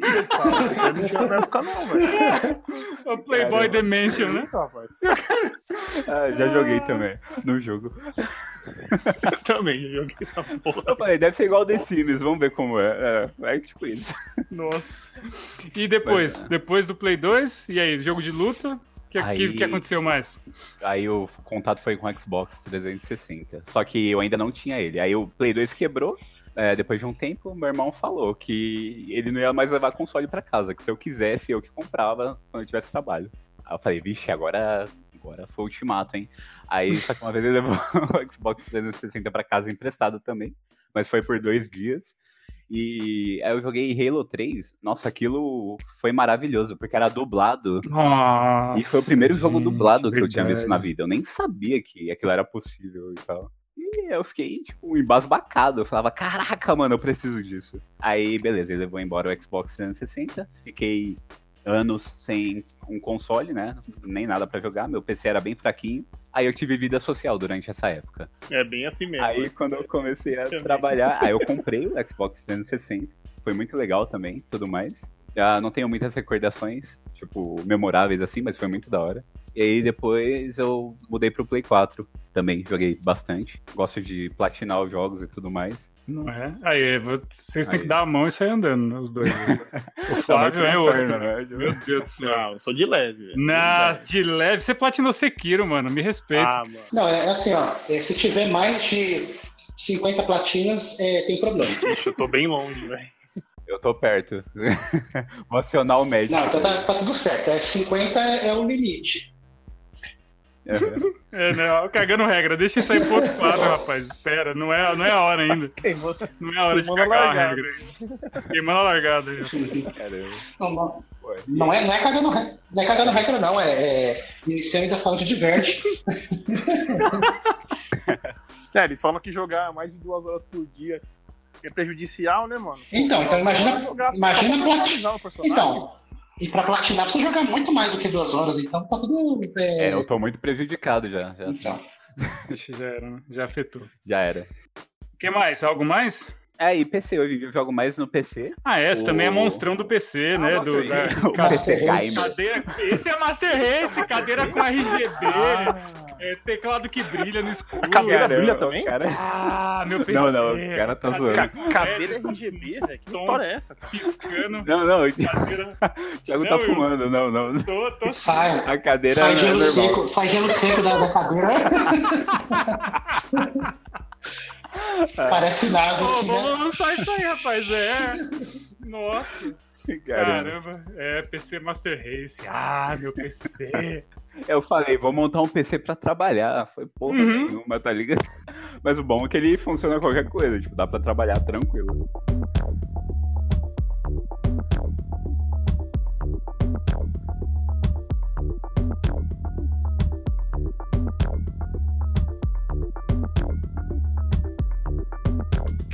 Eu não tinha na época, não, velho. O Playboy Caramba. Dimension, né? Ah, já joguei também no jogo. Eu também já joguei essa porra. Eu falei, deve ser igual o The Sims, vamos ver como é. É, é tipo isso. Nossa. E depois? Mas, é. Depois do Play 2? E aí, jogo de luta? O que, Aí- que, que aconteceu mais? Aí o contato foi com o Xbox 360. Só que eu ainda não tinha ele. Aí o Play 2 quebrou. É, depois de um tempo, meu irmão falou que ele não ia mais levar console pra casa, que se eu quisesse, eu que comprava quando eu tivesse trabalho. Aí eu falei, vixe, agora, agora foi o ultimato, hein? Aí, só que uma vez ele levou o Xbox 360 pra casa emprestado também, mas foi por dois dias. E aí eu joguei Halo 3. Nossa, aquilo foi maravilhoso, porque era dublado. Nossa, E foi o primeiro jogo gente, dublado que eu tinha visto na verdade. vida. Eu nem sabia que aquilo era possível e tal. E eu fiquei, tipo, embasbacado. Eu falava, caraca, mano, eu preciso disso. Aí, beleza, ele levou embora o Xbox 360. Fiquei anos sem um console, né? Nem nada pra jogar. Meu PC era bem fraquinho. Aí eu tive vida social durante essa época. É bem assim mesmo. Aí né? quando eu comecei a Também. trabalhar, aí eu comprei o Xbox 360. Foi muito legal também, tudo mais. Já não tenho muitas recordações, tipo, memoráveis assim, mas foi muito da hora. E aí depois eu mudei pro Play 4 também, joguei bastante. Gosto de platinar os jogos e tudo mais. Não é? Aí, vocês têm Aí. que dar a mão e sair andando, né, os dois. O Tá Flávio é inferno, outro. né? Meu Deus do céu. Não, eu sou de leve. Na, De leve. de leve, você platinou Sekiro, mano. Me respeita. Ah, mano. Não, é assim, ó. é, Se tiver mais de 50 platinas, é, tem problema. Ixi, eu tô bem longe, velho. Eu tô perto. Vou acionar o médico. Não, então tá, tá tudo certo. É, 50 é o limite. Uhum. É, né? Cagando regra. Deixa isso aí pro outro quadro, rapaz. Espera, não é, não é a hora ainda. Queimou. Não é a hora de cagar a regra. Queimando a largada. Não, não, não é, não é cagando regra, não é cagando regra, não. É, é Ministério da Saúde diverte. Sério, eles falam que jogar mais de duas horas por dia é prejudicial, né, mano? Então, então imagina- imagina pra o personagem. Então, E pra platinar precisa jogar muito mais do que duas horas, então tá tudo. É, É, eu tô muito prejudicado já. Já, então. Já era, né? Já afetou. já era. O que mais? Algo mais? É, e PC, hoje eu jogo mais no PC. Ah, esse O- também é monstrão do PC, né? nossa, do, da- o PC Race. Gamer. cadeira, esse é Master Race, cadeira com RGB, é, teclado que brilha no escuro. A cadeira Caramba, brilha também? Cara... Ah, meu PC. Não, não, o cara tá zoando. Ca cadeira RGB, velho. Que Tom. história é essa, cara? Piscando, Não, não, o cadeira. Thiago Não, tá eu- fumando, não, não. Tô, tô... Sai, A cadeira sai é gelo normal. seco, sai gelo seco da, da cadeira. Parece nave, Pô, assim, né? vamos lançar isso aí, rapaz. É. Nossa, Caramba. caramba. É, PC Master Race. Ah, meu PC. Eu falei, vou montar um PC pra trabalhar. Foi porra Uhum. nenhuma, tá ligado? Mas o bom é que ele funciona qualquer coisa, tipo, dá pra trabalhar tranquilo.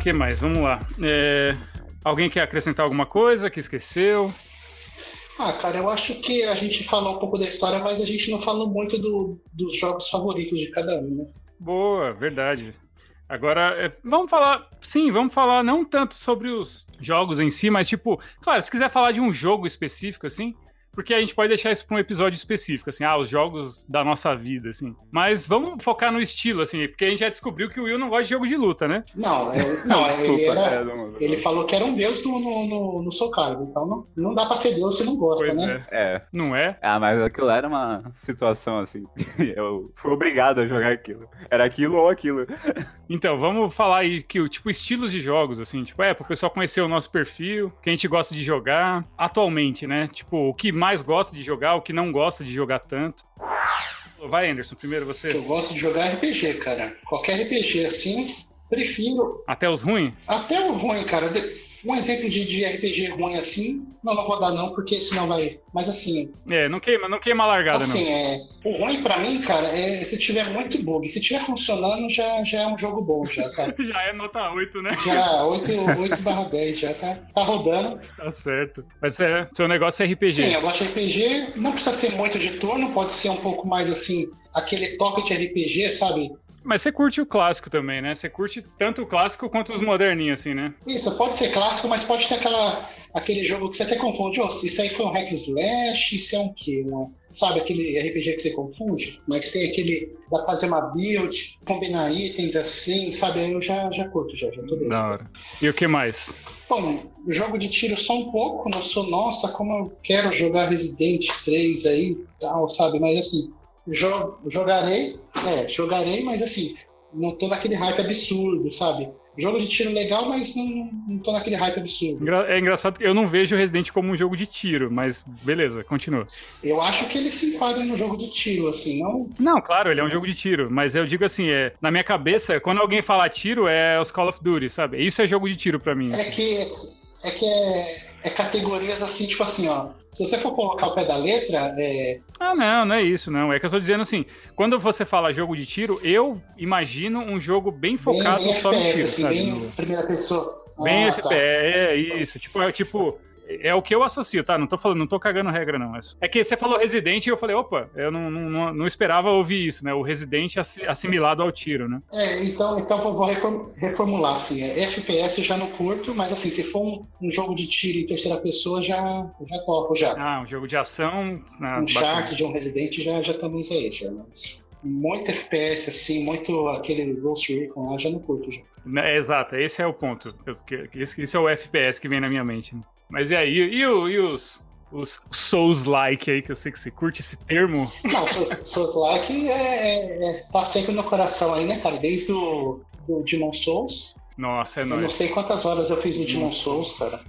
O que mais? Vamos lá. É, Alguém quer acrescentar alguma coisa que esqueceu? Ah, cara, eu acho que a gente falou um pouco da história, mas a gente não falou muito do- dos jogos favoritos de cada um, né? Boa, verdade. Agora, é, vamos falar, sim, vamos falar não tanto sobre os jogos em si, mas tipo, claro, se quiser falar de um jogo específico, assim, porque a gente pode deixar isso para um episódio específico, assim, ah, os jogos da nossa vida, assim. Mas vamos focar no estilo, assim, porque a gente já descobriu que o Will não gosta de jogo de luta, né? Não, é, não, é, Desculpa. ele, era- é, não- ele falou que era um deus no, no, no, no Soul Calibur, então não, não dá pra ser deus se não gosta, Pois né? é. É. Não é? Ah, mas aquilo era uma situação assim. Eu fui obrigado a jogar aquilo. Era aquilo ou aquilo. Então, vamos falar aí que o tipo estilos de jogos, assim, tipo, é, pro pessoal conhecer o nosso perfil, o que a gente gosta de jogar atualmente, né? Tipo, o que mais gosta de jogar, o que não gosta de jogar tanto. Vai, Anderson, primeiro você. Eu gosto de jogar RPG, cara. Qualquer RPG assim, prefiro. Até os ruins? Até o ruim, cara. De- Um exemplo de, de RPG ruim assim, não, não vou dar não, porque senão vai. Mas assim, É, não queima, não queima a largada, assim, não. é, o ruim pra mim, cara, é se tiver muito bug. Se tiver funcionando, já, já é um jogo bom, já, sabe? Já é nota 8, né? Já 8, 8 barra 10, já tá, tá rodando. Tá certo. Mas é, seu negócio é RPG. Sim, eu gosto de RPG. Não precisa ser muito de turno, pode ser um pouco mais assim, aquele toque de RPG, sabe? Mas você curte o clássico também, né? Você curte tanto o clássico quanto os moderninhos, assim, né? Isso, pode ser clássico, mas pode ter aquela, aquele jogo que você até confunde. Oh, isso aí foi um hack slash, isso é um quê? Um, sabe aquele RPG que você confunde? Mas tem aquele. dá pra fazer uma build, combinar itens assim, sabe? Aí eu já, já curto, já, já tô bem. Da hora. E o que mais? Bom, jogo de tiro só um pouco, não sou, nossa, como eu quero jogar Resident 3 aí, tal, sabe? Mas assim, jo jogarei, é, jogarei, mas assim, não tô naquele hype absurdo, sabe? Jogo de tiro legal, mas não, não tô naquele hype absurdo. É engraçado que eu não vejo o Resident como um jogo de tiro, mas beleza, continua. Eu acho que ele se enquadra no jogo de tiro, assim, não. Não, claro, ele é um jogo de tiro, mas eu digo assim, é, na minha cabeça, quando alguém fala tiro, é os Call of Duty, sabe? Isso é jogo de tiro pra mim. É que é, que é, é categorias assim, tipo assim, ó. Se você for colocar o pé da letra, é, Ah, não, não é isso, não. É que eu tô dizendo assim, quando você fala jogo de tiro, eu imagino um jogo bem bem, focado bem só no FPS, tiro, assim, sabe? bem No- primeira pessoa. Bem Ah, FPS, tá. é isso. Tipo, é tipo. É o que eu associo, tá? Não tô falando, não tô cagando regra, não. É É que você falou Resident e eu falei, opa, eu não, não, não- esperava ouvir isso, né? O Resident assi- assimilado ao tiro, né? É, então, então vou vou reform- reformular assim. É, FPS já não curto, mas assim, se for um, um jogo de tiro em terceira pessoa, já, já topo já. Ah, um jogo de ação. Ah, um. Shark de um Resident já, já estamos aí, já. Mas muito FPS, assim, muito aquele Ghost Recon lá, já não curto já. É, exato, esse é o ponto. Esse, esse é o FPS que vem na minha mente. né? Mas e aí? E, e os, os Souls-like aí, que eu sei que você curte esse termo? Não, Souls, Souls Like é, é- é- tá sempre no coração aí, né, cara? Desde o do Demon Souls. Nossa, é Eu não nóis. sei quantas horas eu fiz no Demon Souls, cara.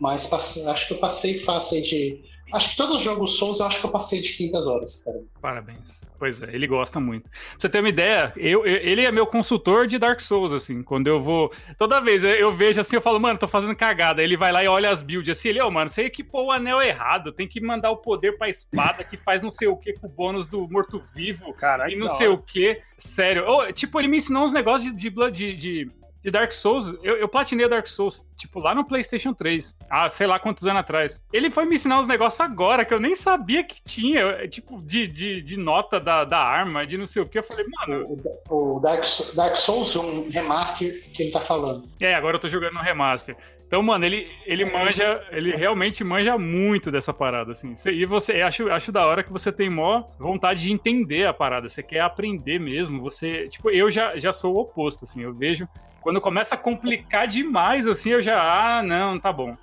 Mas passe- acho que eu passei fácil aí de. Acho que todos os jogos Souls eu acho que eu passei de 500 horas, cara. Parabéns. Pois é, ele gosta muito. Pra você ter uma ideia, eu, eu- ele é meu consultor de Dark Souls, assim. Quando eu vou. Toda vez eu, eu vejo assim, eu falo, mano, tô fazendo cagada. Ele vai lá e olha as builds assim, ele, ô, mano, você equipou o anel errado. Tem que mandar o poder pra espada que faz não sei o que com o bônus do morto-vivo. Caralho, e não sei o que. Sério. Ô, tipo, ele me ensinou uns negócios de, de, de de Dark Souls, eu, eu platinei o Dark Souls, tipo, lá no PlayStation 3. Ah, sei lá quantos anos atrás. Ele foi me ensinar uns negócios agora que eu nem sabia que tinha, é, tipo, de, de, de nota da, da arma, de não sei o que. Eu falei, mano. O, o Dark, Dark Souls, um remaster que ele tá falando. É, agora eu tô jogando no remaster. Então, mano, ele, ele manja, ele realmente manja muito dessa parada, assim. E você, acho, acho da hora que você tem mó vontade de entender a parada, você quer aprender mesmo, você, tipo, eu já, já sou o oposto, assim, eu vejo, quando começa a complicar demais, assim, eu já, ah, não, tá bom.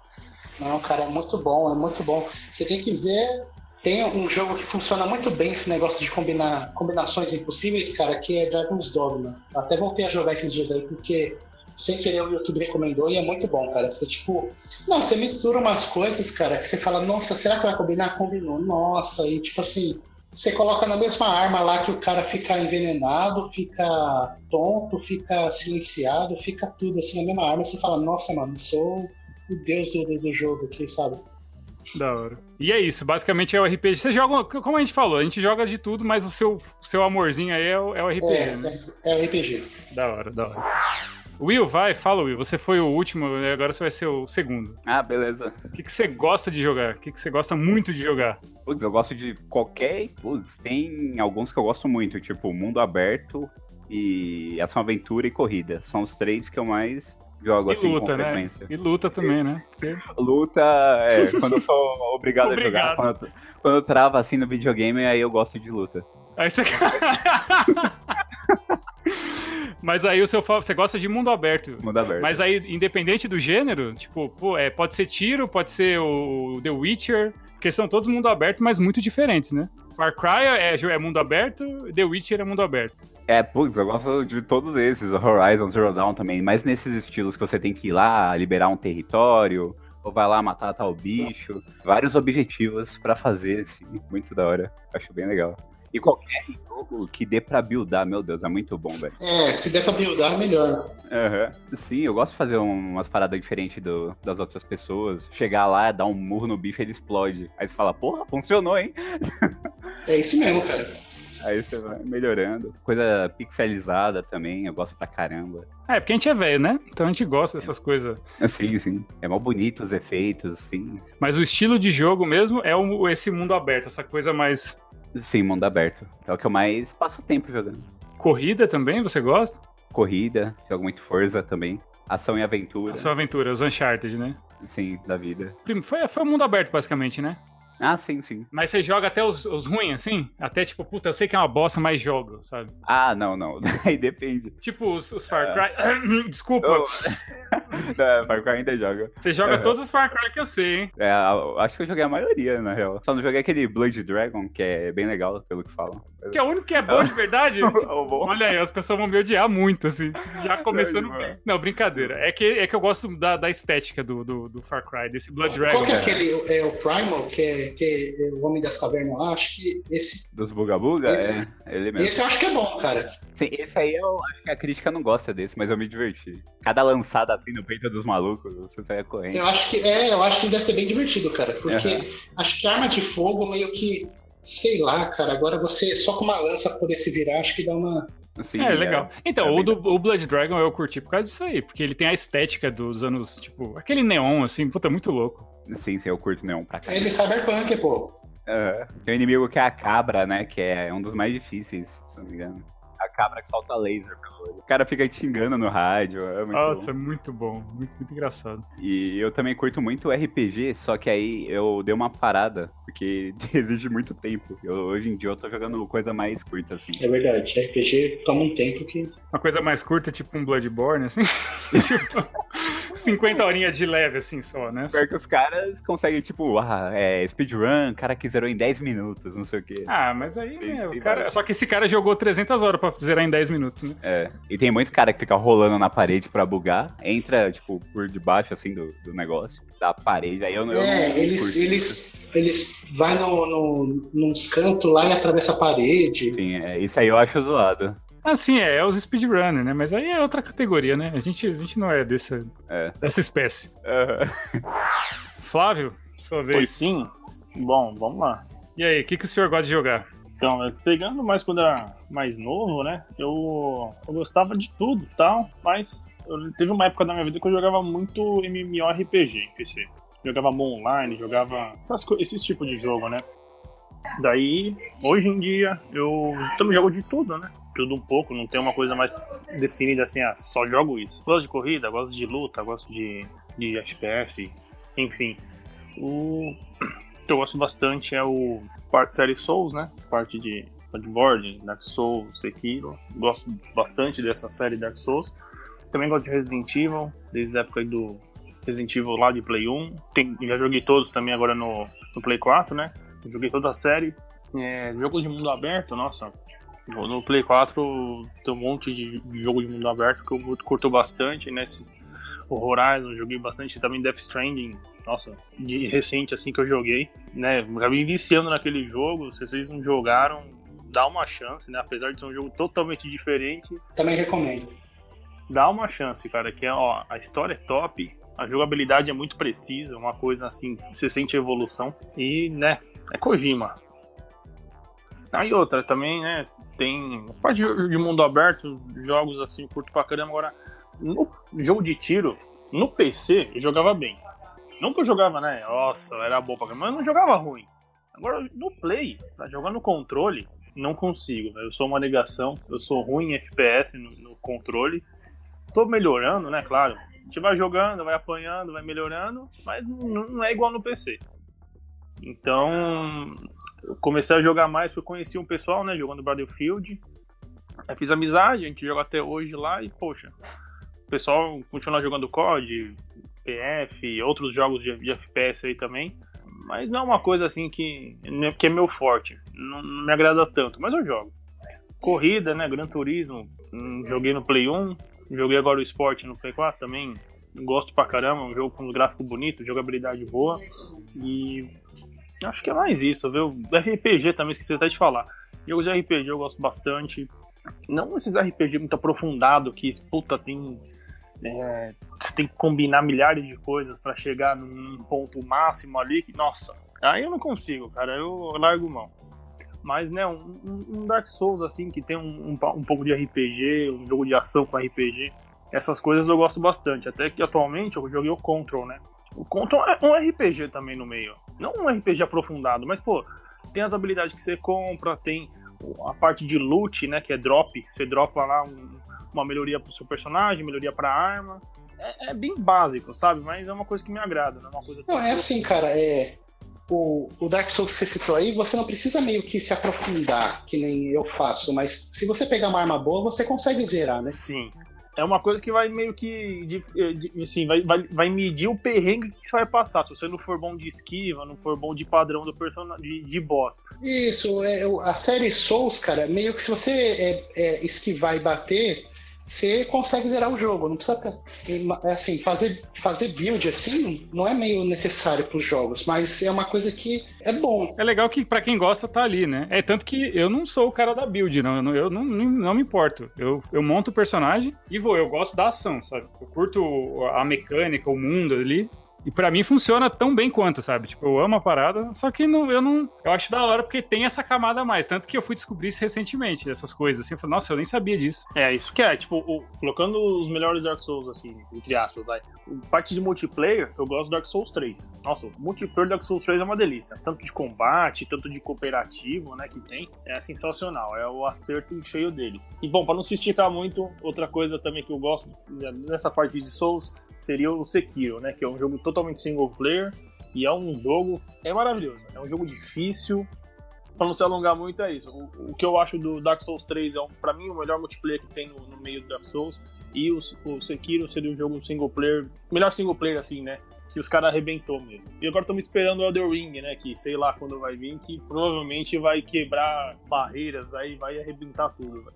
Não, cara, é muito bom, é muito bom. Você tem que ver, tem um jogo que funciona muito bem esse negócio de combinar combinações impossíveis, cara, que é Dragon's Dogma. Até voltei a jogar esses dias aí, porque sem querer o YouTube recomendou e é muito bom, cara. Você, tipo, não, você mistura umas coisas, cara, que você fala, nossa, será que vai combinar? Combinou, nossa, e tipo assim, você coloca na mesma arma lá que o cara fica envenenado, fica tonto, fica silenciado, fica tudo assim na mesma arma, você fala, nossa, mano, sou o deus do, do, jogo aqui, sabe? Da hora. E é isso, basicamente é o RPG. Você joga, como a gente falou, a gente joga de tudo, mas o seu, seu amorzinho aí é o, é o RPG. É, né? é, é o RPG. Da hora, da hora. Will, vai, fala, Will. Você foi o último, agora você vai ser o segundo. Ah, beleza. O que, que você gosta de jogar? O que, que você gosta muito de jogar? Putz, eu gosto de qualquer. Putz, tem alguns que eu gosto muito, tipo Mundo Aberto e Ação Aventura e Corrida. São os três que eu mais jogo e assim luta, com né? frequência. E luta também, né? Porque... Luta, é, quando eu sou obrigado, a jogar. Quando eu, quando eu travo assim no videogame, aí eu gosto de luta. Aí você. Mas aí o seu você gosta de mundo aberto. Mundo aberto. Mas aí, independente do gênero, tipo, pô, é, pode ser tiro, pode ser o The Witcher, porque são todos mundo aberto, mas muito diferentes, né? Far Cry é, é mundo aberto, The Witcher é mundo aberto. É, putz, eu gosto de todos esses, Horizon Zero Dawn também, mas nesses estilos que você tem que ir lá, liberar um território, ou vai lá matar tal bicho, vários objetivos para fazer, assim, muito da hora. Acho bem legal. E qualquer jogo que dê pra buildar, meu Deus, é muito bom, velho. É, se der pra buildar, melhor. Uhum. Sim, eu gosto de fazer umas paradas diferentes do, das outras pessoas. Chegar lá, dar um murro no bicho, ele explode. Aí você fala, porra, funcionou, hein? É isso mesmo, cara. Aí você vai melhorando. Coisa pixelizada também, eu gosto pra caramba. É, porque a gente é velho, né? Então a gente gosta dessas coisas. Sim, sim. É mal bonito os efeitos, sim. Mas o estilo de jogo mesmo é esse mundo aberto, essa coisa mais Sim, mundo aberto. É o que eu mais passo tempo jogando. Corrida também, você gosta? Corrida, jogo muito Forza também. Ação e aventura. Ação e aventura, os Uncharted, né? Sim, da vida. Foi, foi o mundo aberto, basicamente, né? Ah, sim, sim. Mas você joga até os, os ruins, assim? Até tipo, puta, eu sei que é uma bosta, mas jogo, sabe? Ah, não, não. Aí depende. Tipo, os, os Far Cry. Uh... Desculpa. Oh. não, Far Cry ainda joga. Você joga uhum. todos os Far Cry que eu sei, hein? É, acho que eu joguei a maioria, na real. Só não joguei aquele Blood Dragon, que é bem legal, pelo que falam. Que é o único que é bom de verdade? Olha aí, as pessoas vão me odiar muito, assim. Já começando bem. Não, brincadeira. É que, é que eu gosto da, da estética do, do, do Far Cry, desse Blood Dragon. Qual que é aquele, é o Primal, que é, que é o Homem das Cavernas lá? Acho que esse... Dos Buga Buga? É, ele mesmo. Esse eu acho que é bom, cara. Sim, esse aí eu acho que a crítica não gosta desse, mas eu me diverti. Cada lançada assim no peito dos malucos, você saia correndo. Eu acho que, é, eu acho que deve ser bem divertido, cara. Porque uhum. acho que arma de fogo meio que sei lá, cara, agora você só com uma lança poder se virar, acho que dá uma. Sim, é, legal. É, então, é o, do, o Blood Dragon eu curti por causa disso aí, porque ele tem a estética dos anos, tipo, aquele neon, assim, puta, muito louco. Sim, sim, eu curto neon pra cá. Ele é cyberpunk, pô. Uhum. Tem um inimigo que é a cabra, né? Que é um dos mais difíceis, se não me engano a cabra que solta laser pelo olho. O cara fica te xingando no rádio. É muito Nossa, bom. é muito bom. Muito, muito engraçado. E eu também curto muito RPG, só que aí eu dei uma parada, porque exige muito tempo. Eu, hoje em dia eu tô jogando coisa mais curta, assim. É verdade. RPG toma um tempo que. Uma coisa mais curta, tipo um Bloodborne, assim. tipo. 50 horinhas de leve, assim, só, né? Pior que os caras conseguem, tipo, ah, é, speedrun, cara que zerou em 10 minutos, não sei o quê. Ah, mas aí, né, o cara... Só que esse cara jogou 300 horas pra zerar em 10 minutos, né? É, e tem muito cara que fica rolando na parede pra bugar, entra, tipo, por debaixo, assim, do, do negócio, da parede, aí eu, eu é, não... eles, eles, eles vai no, no, nos cantos lá e atravessa a parede. Sim, é, isso aí eu acho zoado. Ah, sim, é, é os speedrunner, né? Mas aí é outra categoria, né? A gente, a gente não é, dessa, é. dessa espécie. Uhum. Flávio, sua vez. Pois sim. Bom, vamos lá. E aí, o que, que o senhor gosta de jogar? Então, pegando mais quando era mais novo, né? Eu, eu gostava de tudo tal, mas eu, teve uma época da minha vida que eu jogava muito MMORPG em PC. Jogava online, jogava essas, esses tipos de jogo, né? Daí, hoje em dia, eu também jogo de tudo, né? Tudo um pouco, não tem uma coisa mais definida assim, ah, só jogo isso. Gosto de corrida, gosto de luta, gosto de, de FPS, enfim. O que eu gosto bastante é o parte série Souls, né? Parte de Bloodborne, Dark Souls, Sekiro. Gosto bastante dessa série Dark Souls. Também gosto de Resident Evil, desde a época do Resident Evil lá de Play 1. Tem, já joguei todos também agora no, no Play 4, né? Joguei toda a série. É, jogos de mundo aberto, nossa. No Play 4 tem um monte de jogo de mundo aberto que eu curto bastante, né? o Horizon, joguei bastante também Death Stranding, nossa, de recente assim que eu joguei, né? Acabei viciando naquele jogo, se vocês não jogaram, dá uma chance, né? Apesar de ser um jogo totalmente diferente. Também recomendo. Dá uma chance, cara, que ó, a história é top, a jogabilidade é muito precisa, uma coisa assim, você sente evolução e, né, é Kojima. Aí outra também, né? Tem parte de mundo aberto, jogos assim, curto pra caramba. Agora, no jogo de tiro, no PC, eu jogava bem. Não que eu jogava, né? Nossa, era bom pra caramba, mas eu não jogava ruim. Agora, no Play, pra jogar no controle, não consigo. Eu sou uma negação, eu sou ruim em FPS no, no controle. Tô melhorando, né? Claro. A gente vai jogando, vai apanhando, vai melhorando, mas não, não é igual no PC. Então, eu comecei a jogar mais, eu conheci um pessoal, né, jogando Battlefield. Aí fiz amizade, a gente joga até hoje lá e, poxa, o pessoal continua jogando COD, PF, outros jogos de, de, FPS aí também. Mas não é uma coisa assim que, que é meu forte. Não, não me agrada tanto, mas eu jogo. Corrida, né, Gran Turismo, hum, joguei no Play 1, joguei agora o Sport no Play 4 também. Gosto pra caramba, um jogo com gráfico bonito, jogabilidade boa. E Acho que é mais isso, viu? RPG também, esqueci até de falar. Jogos de RPG eu gosto bastante. Não esses RPG muito aprofundado que, puta, tem. É, você tem que combinar milhares de coisas para chegar num ponto máximo ali. Que, nossa, aí eu não consigo, cara. Eu largo mão. Mas, né, um, um Dark Souls, assim, que tem um, um, um pouco de RPG, um jogo de ação com RPG, essas coisas eu gosto bastante. Até que atualmente eu joguei o Control, né? O Control é um RPG também no meio. Não um RPG aprofundado, mas, pô, tem as habilidades que você compra, tem a parte de loot, né, que é drop. Você dropa lá um, uma melhoria pro seu personagem, melhoria pra arma. É, é, bem básico, sabe? Mas é uma coisa que me agrada, não é uma coisa... Não, é assim, cara, é... O, o Dark Souls que você citou aí, você não precisa meio que se aprofundar, que nem eu faço, mas se você pegar uma arma boa, você consegue zerar, né? Sim é uma coisa que vai meio que. De, de, assim, vai, vai, vai medir o perrengue que você vai passar. Se você não for bom de esquiva, não for bom de padrão do personagem, de, de boss. Isso, é, a série Souls, cara, meio que se você é, é, esquivar e bater, você consegue zerar o jogo. Não precisa ter, assim, fazer, fazer build assim não é meio necessário para os jogos, mas é uma coisa que é bom. É legal que para quem gosta tá ali, né? É tanto que eu não sou o cara da build, não. Eu não, não, não me importo. Eu, eu monto o personagem e vou. Eu gosto da ação, sabe? Eu curto a mecânica, o mundo ali. E para mim funciona tão bem quanto, sabe? Tipo, eu amo a parada, só que não, eu não. Eu acho da hora porque tem essa camada a mais. Tanto que eu fui descobrir isso recentemente, essas coisas. Assim, eu falei, nossa, eu nem sabia disso. É, isso que é, tipo, o, colocando os melhores Dark Souls, assim, entre aspas, vai. Parte de multiplayer, eu gosto do Dark Souls 3. Nossa, o multiplayer do Dark Souls 3 é uma delícia. Tanto de combate, tanto de cooperativo, né, que tem. É sensacional. É o acerto cheio deles. E bom, para não se esticar muito, outra coisa também que eu gosto nessa parte de Souls seria o Sekiro, né? Que é um jogo totalmente single player e é um jogo é maravilhoso. É um jogo difícil. Pra não se alongar muito é isso. O, o que eu acho do Dark Souls 3 é, um, para mim, o melhor multiplayer que tem no, no meio do Dark Souls. E o, o Sekiro seria um jogo single player, melhor single player assim, né? Que os caras arrebentou mesmo. E agora estamos esperando o Elder Ring, né? Que sei lá quando vai vir, que provavelmente vai quebrar barreiras aí, vai arrebentar tudo.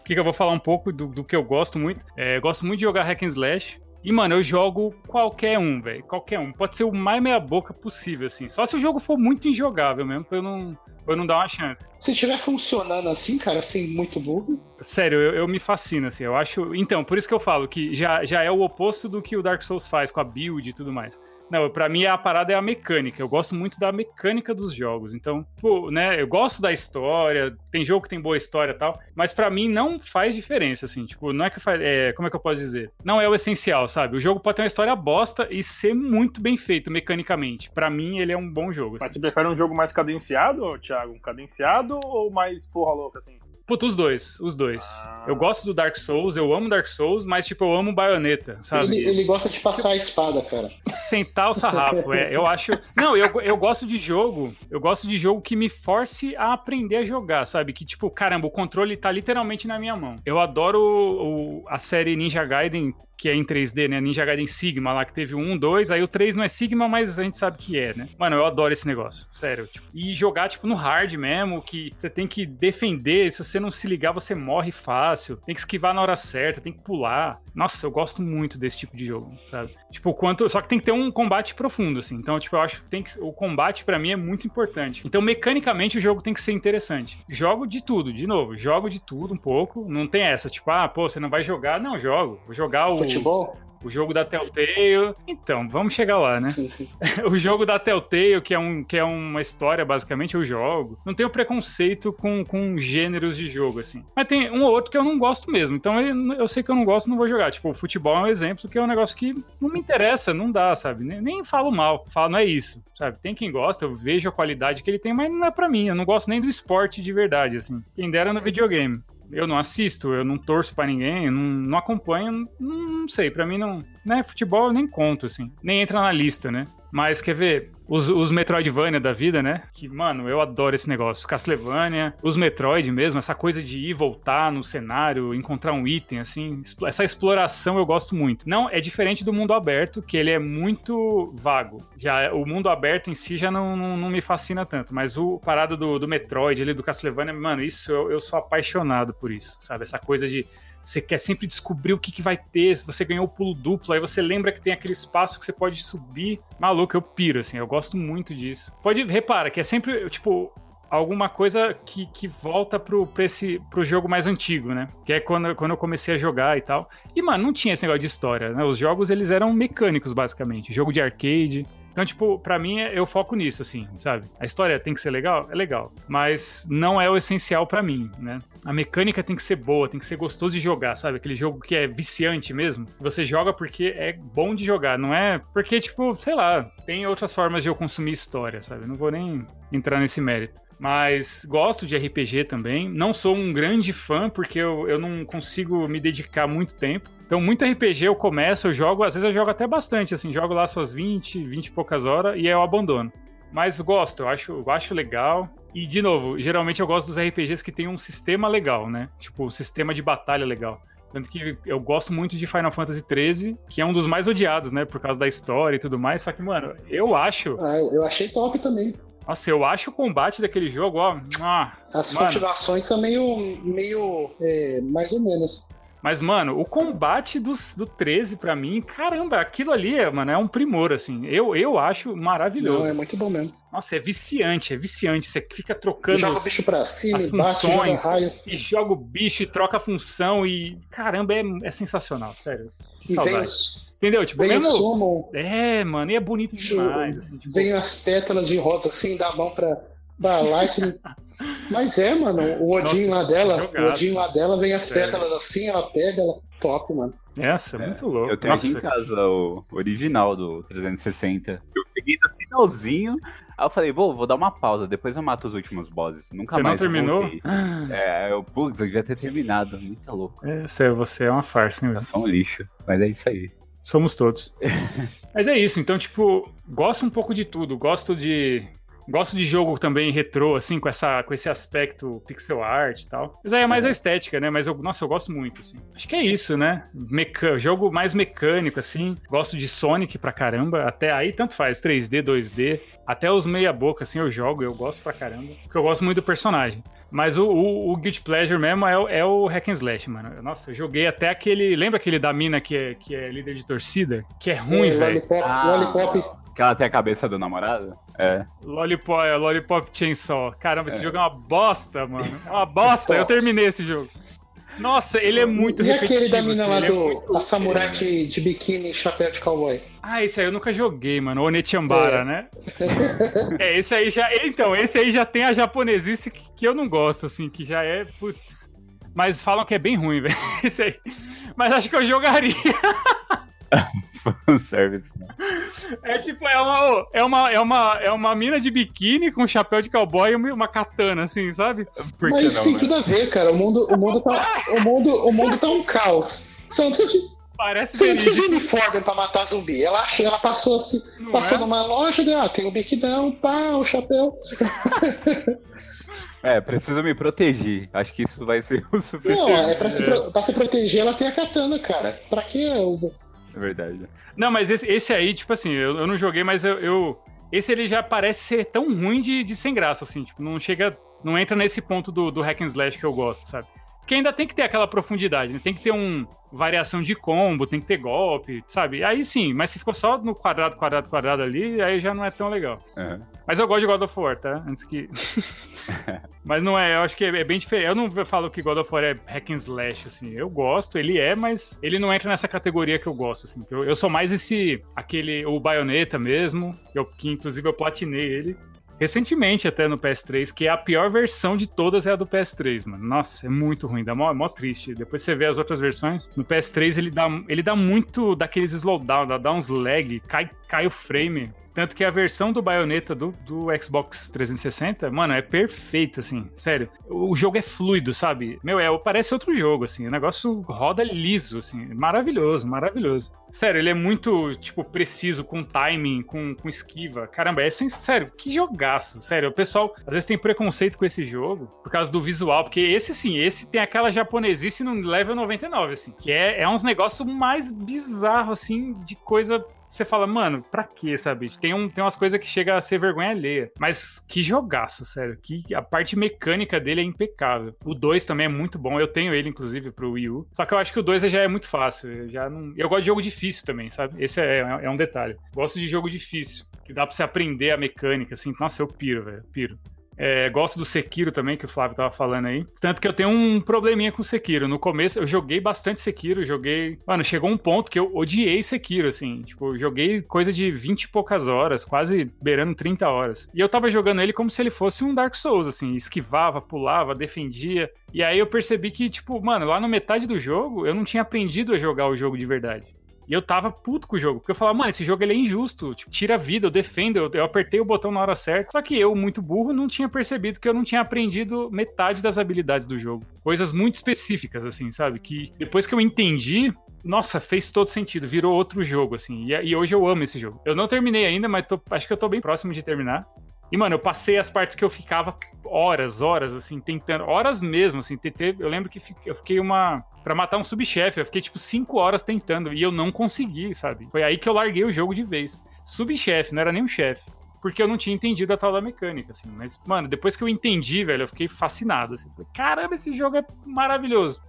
O que, que eu vou falar um pouco do, do que eu gosto muito? É, eu gosto muito de jogar hack and slash. E, mano, eu jogo qualquer um, velho. Qualquer um. Pode ser o mais meia-boca possível, assim. Só se o jogo for muito injogável mesmo, pra eu não, pra eu não dar uma chance. Se estiver funcionando assim, cara, sem muito bug. Sério, eu, eu, me fascino, assim. Eu acho. Então, por isso que eu falo que já, já é o oposto do que o Dark Souls faz com a build e tudo mais. Não, pra mim a parada é a mecânica. Eu gosto muito da mecânica dos jogos. Então, pô, né, eu gosto da história, tem jogo que tem boa história e tal, mas para mim não faz diferença, assim. Tipo, não é que faz. É, como é que eu posso dizer? Não é o essencial, sabe? O jogo pode ter uma história bosta e ser muito bem feito mecanicamente. Para mim, ele é um bom jogo. Mas assim. você prefere um jogo mais cadenciado, Thiago? Um cadenciado ou mais porra louca, assim? Puta, os dois, os dois. Ah. Eu gosto do Dark Souls, eu amo Dark Souls, mas, tipo, eu amo Bayonetta, sabe? Ele, ele gosta de passar a espada, cara. Sentar o sarrafo, é. Eu acho. Não, eu, eu gosto de jogo. Eu gosto de jogo que me force a aprender a jogar, sabe? Que, tipo, caramba, o controle tá literalmente na minha mão. Eu adoro o, a série Ninja Gaiden que é em 3D, né? Ninja Gaiden Sigma lá, que teve um, dois, aí o 3 não é Sigma, mas a gente sabe que é, né? Mano, eu adoro esse negócio, sério. Tipo, e jogar, tipo, no hard mesmo, que você tem que defender, se você não se ligar, você morre fácil, tem que esquivar na hora certa, tem que pular. Nossa, eu gosto muito desse tipo de jogo, sabe? Tipo, quanto. Só que tem que ter um combate profundo, assim. Então, tipo, eu acho que tem que. O combate, para mim, é muito importante. Então, mecanicamente, o jogo tem que ser interessante. Jogo de tudo, de novo, jogo de tudo um pouco. Não tem essa, tipo, ah, pô, você não vai jogar. Não, jogo. Vou jogar o futebol? O jogo da Telltale. Então, vamos chegar lá, né? o jogo da Telltale, que é, um, que é uma história, basicamente, eu jogo. Não tenho preconceito com, com gêneros de jogo, assim. Mas tem um ou outro que eu não gosto mesmo. Então eu, eu sei que eu não gosto, não vou jogar. Tipo, o futebol é um exemplo que é um negócio que não me interessa, não dá, sabe? Nem, nem falo mal. Falo, não é isso, sabe? Tem quem gosta, eu vejo a qualidade que ele tem, mas não é pra mim. Eu não gosto nem do esporte de verdade, assim. Quem dera no videogame eu não assisto, eu não torço para ninguém, não, não acompanho, não, não sei, para mim não, né, futebol eu nem conto, assim, nem entra na lista, né? Mas quer ver, os, os Metroidvania da vida, né? Que, mano, eu adoro esse negócio. Castlevania, os Metroid mesmo, essa coisa de ir voltar no cenário, encontrar um item, assim. Essa exploração eu gosto muito. Não, é diferente do mundo aberto, que ele é muito vago. Já o mundo aberto em si já não, não, não me fascina tanto. Mas o parada do, do Metroid, ali, do Castlevania, mano, isso eu, eu sou apaixonado por isso, sabe? Essa coisa de você quer sempre descobrir o que, que vai ter. Se você ganhou o pulo duplo, aí você lembra que tem aquele espaço que você pode subir. Maluco, eu piro, assim, eu gosto muito disso. Pode, repara, que é sempre, tipo, alguma coisa que, que volta pro, pra esse, pro jogo mais antigo, né? Que é quando, quando eu comecei a jogar e tal. E, mano, não tinha esse negócio de história, né? Os jogos, eles eram mecânicos, basicamente. Jogo de arcade. Então, tipo, para mim eu foco nisso, assim, sabe? A história tem que ser legal? É legal. Mas não é o essencial para mim, né? A mecânica tem que ser boa, tem que ser gostoso de jogar, sabe? Aquele jogo que é viciante mesmo. Você joga porque é bom de jogar, não é porque, tipo, sei lá, tem outras formas de eu consumir história, sabe? Não vou nem entrar nesse mérito. Mas gosto de RPG também. Não sou um grande fã, porque eu, eu não consigo me dedicar muito tempo. Então, muito RPG eu começo, eu jogo, às vezes eu jogo até bastante, assim, jogo lá suas 20, 20 e poucas horas e aí eu abandono. Mas gosto, eu acho, eu acho legal. E, de novo, geralmente eu gosto dos RPGs que tem um sistema legal, né? Tipo, um sistema de batalha legal. Tanto que eu gosto muito de Final Fantasy XIII, que é um dos mais odiados, né? Por causa da história e tudo mais. Só que, mano, eu acho. Ah, eu achei top também. Nossa, eu acho o combate daquele jogo, ó. As mano. continuações são meio. meio. É, mais ou menos. Mas, mano, o combate dos, do 13, pra mim, caramba, aquilo ali, mano, é um primor, assim. Eu, eu acho maravilhoso. Não, é muito bom mesmo. Nossa, é viciante, é viciante. Você fica trocando. Joga o bicho pra cima, as funções, raio. E joga o bicho e troca a função. E, caramba, é, é sensacional, sério. Que e vem os, Entendeu? Tipo, vem mesmo... o summon. É, mano, e é bonito demais. Assim, tipo... Vem as pétalas de rosa assim, dá a mão pra, pra Lightning. Mas é, mano, o Odin Nossa, lá dela, jogado. o Odin lá dela vem as pétalas assim, ela pega, ela top, mano. Essa, é muito louco. Eu tenho Nossa. aqui em casa o original do 360. Eu peguei no finalzinho, aí eu falei, vou, vou dar uma pausa, depois eu mato os últimos bosses. Nunca você mais. Você não terminou? É, eu, putz, eu devia ter terminado. Muito louco. É, você, você é uma farsa, hein? É só um lixo, mas é isso aí. Somos todos. mas é isso, então, tipo, gosto um pouco de tudo. Gosto de Gosto de jogo também retrô, assim, com, essa, com esse aspecto pixel art e tal. Mas aí é mais a estética, né? Mas eu, nossa, eu gosto muito, assim. Acho que é isso, né? Meca... Jogo mais mecânico, assim. Gosto de Sonic pra caramba. Até aí tanto faz, 3D, 2D. Até os meia boca, assim, eu jogo, eu gosto pra caramba. Porque eu gosto muito do personagem. Mas o, o, o Guilty Pleasure mesmo é, é o Hack and Slash, mano. Nossa, eu joguei até aquele... Lembra aquele da mina que é, que é líder de torcida? Que é ruim, velho. Lollipop, ah. Lollipop que ela tem a cabeça do namorado? É. Lollipop, é, Lollipop Chainsaw. Caramba, esse é. jogo é uma bosta, mano. É uma bosta. Eu terminei esse jogo. Nossa, ele é muito E aquele da repetitivo, mina assim, lá é do. muito- a samurai de, de biquíni e chapéu de cowboy. Ah, esse aí eu nunca joguei, mano. O Onechambara, né? é, esse aí já. Então, esse aí já tem a japonesice que, que eu não gosto, assim, que já é. Putz. Mas falam que é bem ruim, velho. Esse aí. Mas acho que eu jogaria. Fanservice. É tipo, é uma, é uma, é uma, é uma mina de biquíni com chapéu de cowboy e uma katana, assim, sabe? Por Mas não, tem né? tudo a ver, cara. O mundo, o mundo, tá, o mundo, o mundo tá um caos. Você não precisa de, Parece você não precisa de uniforme pra matar zumbi. Ela, acha- ela passou assim, Não passou é? numa loja, deu, ah, tem o biquidão, pá, o chapéu. É, preciso me proteger. Acho que isso vai ser o Não, suficiente. é pra se, pro- pra se proteger, ela tem a katana, cara. Pra que o. É verdade. Não, mas esse, esse aí, tipo assim, eu, eu não joguei, mas eu, eu- Esse ele já parece ser tão ruim de, de sem graça, assim, tipo, não chega. Não entra nesse ponto do, do hack and slash que eu gosto, sabe? Porque ainda tem que ter aquela profundidade, né? Tem que ter um variação de combo, tem que ter golpe, sabe? Aí sim, mas se ficou só no quadrado, quadrado, quadrado ali, aí já não é tão legal. Aham. Mas eu gosto de God of War, tá? Antes que. mas não é, eu acho que é, é bem diferente. Eu não falo que God of War é hack and slash, assim. Eu gosto, ele é, mas ele não entra nessa categoria que eu gosto, assim. que Eu, eu sou mais esse. aquele. o Bayonetta mesmo, eu- que inclusive eu platinei ele. Recentemente, até no PS3, que é a pior versão de todas é a do PS3, mano. Nossa, é muito ruim, dá mó, mó triste. Depois você vê as outras versões. No PS3 ele dá, ele dá muito daqueles slowdown, dá, dá uns lag, cai, cai o frame. Tanto que a versão do Bayonetta do, do Xbox 360, mano, é perfeito, assim. Sério. O jogo é fluido, sabe? Meu, é, parece outro jogo, assim. O negócio roda liso, assim. Maravilhoso, maravilhoso. Sério, ele é muito, tipo, preciso, com timing, com, com esquiva. Caramba, é sério, que jogaço. Sério, o pessoal às vezes tem preconceito com esse jogo por causa do visual, porque esse sim, esse tem aquela japonesice no level 99, assim, que é, é uns negócios mais bizarros, assim, de coisa você fala, mano, pra quê, sabe? Tem, um, tem umas coisas que chega a ser vergonha alheia. Mas que jogaço, sério. Que a parte mecânica dele é impecável. O 2 também é muito bom. Eu tenho ele, inclusive, pro Wii U. Só que eu acho que o 2 já é muito fácil. Eu, já não... eu gosto de jogo difícil também, sabe? Esse é, é um detalhe. Gosto de jogo difícil. Que dá pra você aprender a mecânica, assim. Nossa, eu piro, velho. Piro. É, gosto do Sekiro também, que o Flávio tava falando aí. Tanto que eu tenho um probleminha com Sekiro. No começo, eu joguei bastante Sekiro, joguei. Mano, chegou um ponto que eu odiei Sekiro, assim. Tipo, joguei coisa de 20 e poucas horas, quase beirando 30 horas. E eu tava jogando ele como se ele fosse um Dark Souls, assim. Esquivava, pulava, defendia. E aí eu percebi que, tipo, mano, lá no metade do jogo, eu não tinha aprendido a jogar o jogo de verdade. E eu tava puto com o jogo, porque eu falava, mano, esse jogo ele é injusto, tipo, tira a vida, eu defendo, eu, eu apertei o botão na hora certa. Só que eu, muito burro, não tinha percebido que eu não tinha aprendido metade das habilidades do jogo. Coisas muito específicas, assim, sabe? Que depois que eu entendi, nossa, fez todo sentido, virou outro jogo, assim. E, e hoje eu amo esse jogo. Eu não terminei ainda, mas tô- acho que eu tô bem próximo de terminar. E, mano, eu passei as partes que eu ficava horas, horas, assim, tentando. Horas mesmo, assim. Tentei, eu lembro que eu fiquei uma. Pra matar um subchefe, eu fiquei tipo 5 horas tentando. E eu não consegui, sabe? Foi aí que eu larguei o jogo de vez. Subchefe, não era nem um chefe. Porque eu não tinha entendido a tal da mecânica, assim. Mas, mano, depois que eu entendi, velho, eu fiquei fascinado. Assim. Falei, caramba, esse jogo é maravilhoso.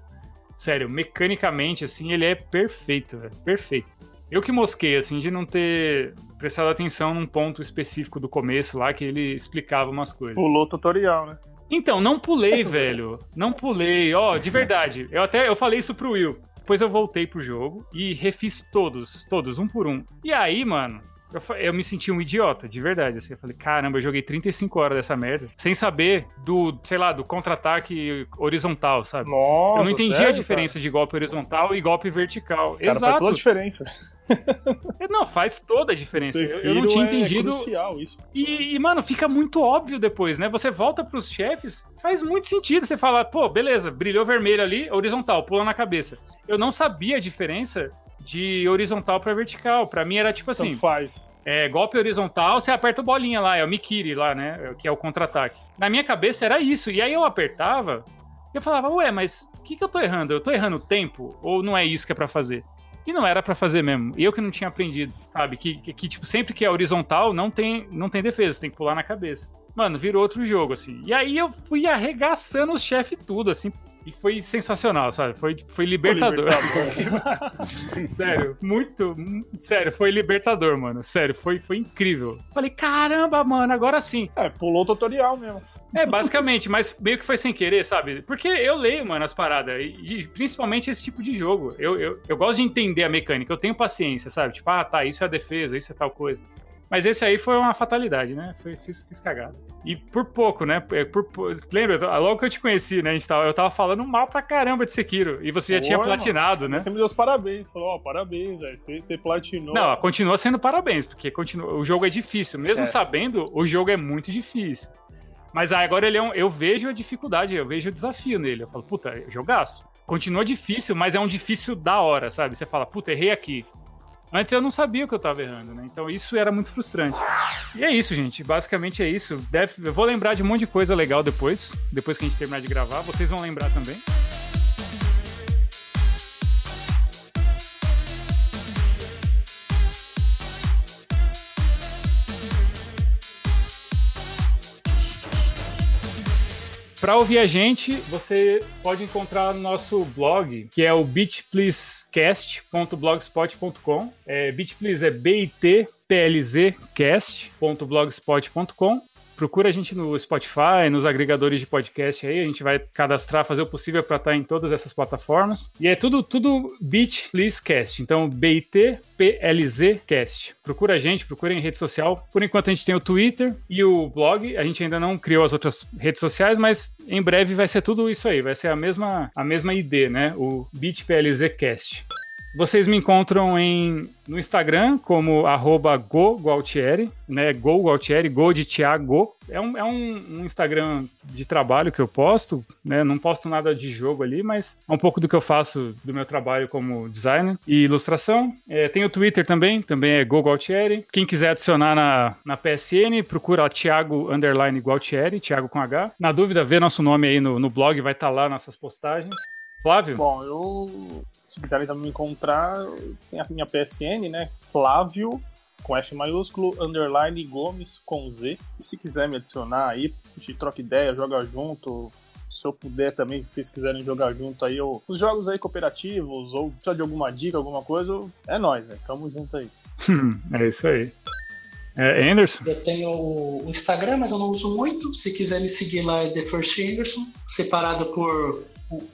Sério, mecanicamente, assim, ele é perfeito, velho. Perfeito. Eu que mosquei, assim, de não ter prestado atenção num ponto específico do começo lá que ele explicava umas coisas. Pulou o tutorial, né? Então, não pulei, velho. Não pulei. Ó, de verdade. Eu até eu falei isso pro Will. Depois eu voltei pro jogo e refiz todos, todos, um por um. E aí, mano, eu, eu me senti um idiota, de verdade. Assim, eu falei, caramba, eu joguei 35 horas dessa merda, sem saber do, sei lá, do contra-ataque horizontal, sabe? Nossa, eu não entendi sério, a diferença de golpe horizontal e golpe vertical. Cara? Cara, faz Exato. toda a diferença. Não, faz toda a diferença. Eu, eu não tinha é entendido. crucial isso. E, e, mano, fica muito óbvio depois, né? Você volta pros chefes, faz muito sentido. Você fala, pô, beleza, brilhou vermelho ali, horizontal, pula na cabeça. Eu não sabia a diferença de horizontal pra vertical. Pra mim era tipo assim, Tanto faz. é, golpe horizontal, você aperta o bolinha lá, é o Mikiri lá, né? Que é o contra-ataque. Na minha cabeça era isso. E aí eu apertava e eu falava, ué, mas o que, que eu tô errando? Eu tô errando o tempo? Ou não é isso que é pra fazer? E não era pra fazer mesmo. E eu que não tinha aprendido, sabe? Que, que, que, tipo, sempre que é horizontal, não tem, não tem defesa, você tem que pular na cabeça. Mano, virou outro jogo, assim. E aí eu fui arregaçando os chefes tudo, assim. E foi sensacional, sabe? Foi, foi libertador. sério, muito. Sério, foi libertador, mano. Sério, foi, foi incrível. Falei, caramba, mano, agora sim. É, pulou o tutorial mesmo. É, basicamente, mas meio que foi sem querer, sabe? Porque eu leio, mano, as paradas. E, e principalmente esse tipo de jogo. Eu, eu, eu gosto de entender a mecânica, eu tenho paciência, sabe? Tipo, ah, tá, isso é a defesa, isso é tal coisa. Mas esse aí foi uma fatalidade, né? Foi, fiz, fiz cagada. E por pouco, né? É, por, por, lembra, logo que eu te conheci, né? A gente tava, eu tava falando mal pra caramba de Sekiro. E você já Pô, tinha platinado, mano. né? Você me deu os parabéns. Falou, ó, oh, parabéns, velho. Você, você, platinou. Não, continua sendo parabéns, porque continua, o jogo é difícil. Mesmo é. sabendo, o jogo é muito difícil. Mas aí agora ele é um, eu vejo a dificuldade, eu vejo o desafio nele. Eu falo, puta, jogaço. Continua difícil, mas é um difícil da hora, sabe? Você fala, puta, errei aqui. Antes eu não sabia o que eu tava errando, né? Então isso era muito frustrante. E é isso, gente. Basicamente é isso. Deve... Eu vou lembrar de um monte de coisa legal depois. Depois que a gente terminar de gravar. Vocês vão lembrar também. Para ouvir a gente, você pode encontrar no nosso blog, que é o bitplizcast.blogspot.com. É, Bitplease é B-I-T-P-L-Z-cast.blogspot.com. Procura a gente no Spotify, nos agregadores de podcast aí, a gente vai cadastrar, fazer o possível para estar em todas essas plataformas. E é tudo tudo Bit Please Cast. Então, BIT PLZ Cast. Procura a gente, procura em rede social. Por enquanto a gente tem o Twitter e o blog. A gente ainda não criou as outras redes sociais, mas em breve vai ser tudo isso aí, vai ser a mesma a mesma ID, né? O Bit PLZ Cast. Vocês me encontram em, no Instagram como gogualtieri, né? Go Gualtieri, Go de Thiago. É, um, é um, um, Instagram de trabalho que eu posto, né? Não posto nada de jogo ali, mas é um pouco do que eu faço do meu trabalho como designer e ilustração. É, tem o Twitter também, também é Go Gualtieri. Quem quiser adicionar na, na PSN, procura Thiago Underline Gualtieri, Thiago com H. Na dúvida, vê nosso nome aí no, no blog, vai estar tá lá nossas postagens. Flávio? Bom, eu se quiserem também me encontrar, tem a minha PSN, né? Flávio, com F maiúsculo, underline Gomes com Z. E se quiser me adicionar aí, a gente troca ideia, joga junto. Se eu puder também, se vocês quiserem jogar junto aí, ou os jogos aí cooperativos, ou precisa de alguma dica, alguma coisa, é nóis, né? Tamo junto aí. é isso aí. É, Anderson? Eu tenho o Instagram, mas eu não uso muito. Se quiser me seguir lá é The First Anderson, separado por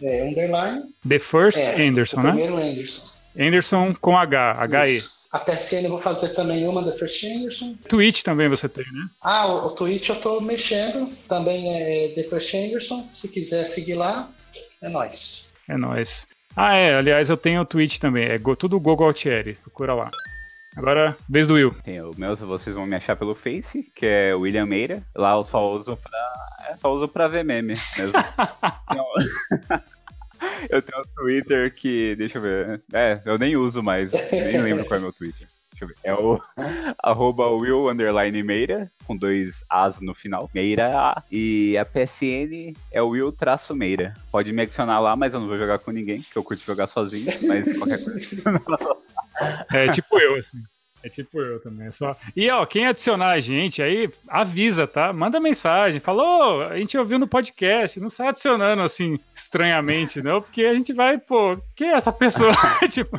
é, underline. The First é, Anderson, né? Primeiro Anderson. Anderson com H, H-E. A PSN eu vou fazer também uma The First Anderson. Twitch também você tem, né? Ah, o, o Twitch eu tô mexendo. Também é The First Anderson. Se quiser seguir lá, é nóis. É nóis. Ah, é. Aliás, eu tenho o Twitch também. É tudo Google Altieri. Procura lá. Agora, vez do Will. Tem o meu, vocês vão me achar pelo Face, que é William Meira. Lá eu só uso pra. É, só uso pra ver meme mesmo. eu tenho um Twitter que. Deixa eu ver. É, eu nem uso mais. Nem lembro qual é meu Twitter. Deixa eu ver. É o arroba Will underline Meira, com dois As no final. Meira. E a PSN é o Will traço Meira. Pode me adicionar lá, mas eu não vou jogar com ninguém, que eu curto jogar sozinho, mas qualquer coisa. É tipo eu, assim. É tipo eu também. É só... E ó, quem adicionar a gente aí, avisa, tá? Manda mensagem. Falou, a gente ouviu no podcast. Não sai adicionando assim, estranhamente, não, porque a gente vai, pô, quem é essa pessoa? tipo,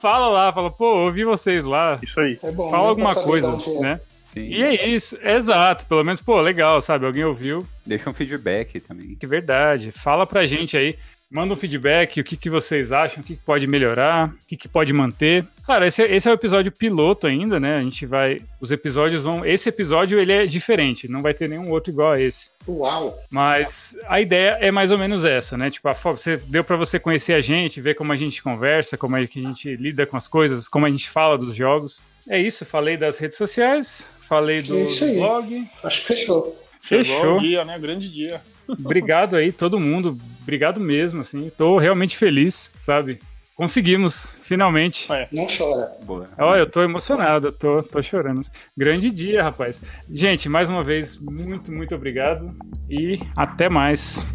fala lá, fala, pô, ouvi vocês lá. Isso aí. É bom, fala né? alguma coisa, né? Sim. E é isso, é exato. Pelo menos, pô, legal, sabe? Alguém ouviu. Deixa um feedback também. Que verdade. Fala pra gente aí. Manda um feedback, o que, que vocês acham, o que, que pode melhorar, o que, que pode manter. Cara, esse, esse é o episódio piloto ainda, né? A gente vai. Os episódios vão. Esse episódio ele é diferente, não vai ter nenhum outro igual a esse. Uau! Mas a ideia é mais ou menos essa, né? Tipo, a, você, deu para você conhecer a gente, ver como a gente conversa, como é que a gente lida com as coisas, como a gente fala dos jogos. É isso, falei das redes sociais, falei do, é do blog. Acho que fechou. Fechou. dia, né? Grande dia. Obrigado aí, todo mundo. Obrigado mesmo, assim. Tô realmente feliz, sabe? Conseguimos, finalmente. É. Não chora. Boa. Olha, eu tô emocionado, eu tô, tô chorando. Grande dia, rapaz. Gente, mais uma vez, muito, muito obrigado e até mais.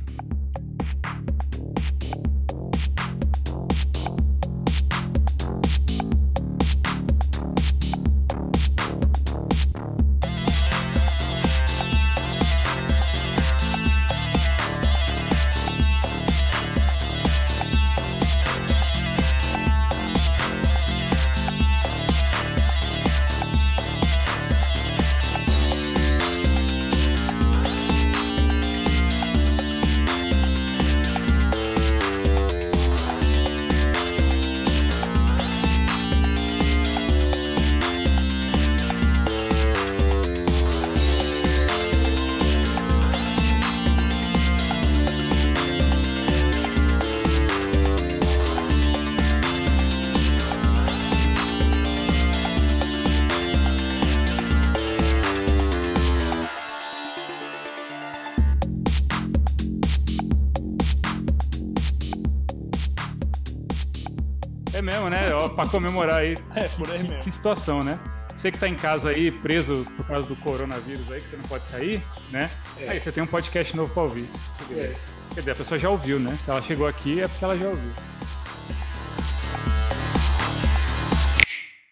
Comemorar aí. É, por aí que, mesmo. que situação, né? Você que tá em casa aí, preso por causa do coronavírus aí, que você não pode sair, né? É. Aí você tem um podcast novo pra ouvir. É. Quer dizer, a pessoa já ouviu, né? Se ela chegou aqui é porque ela já ouviu.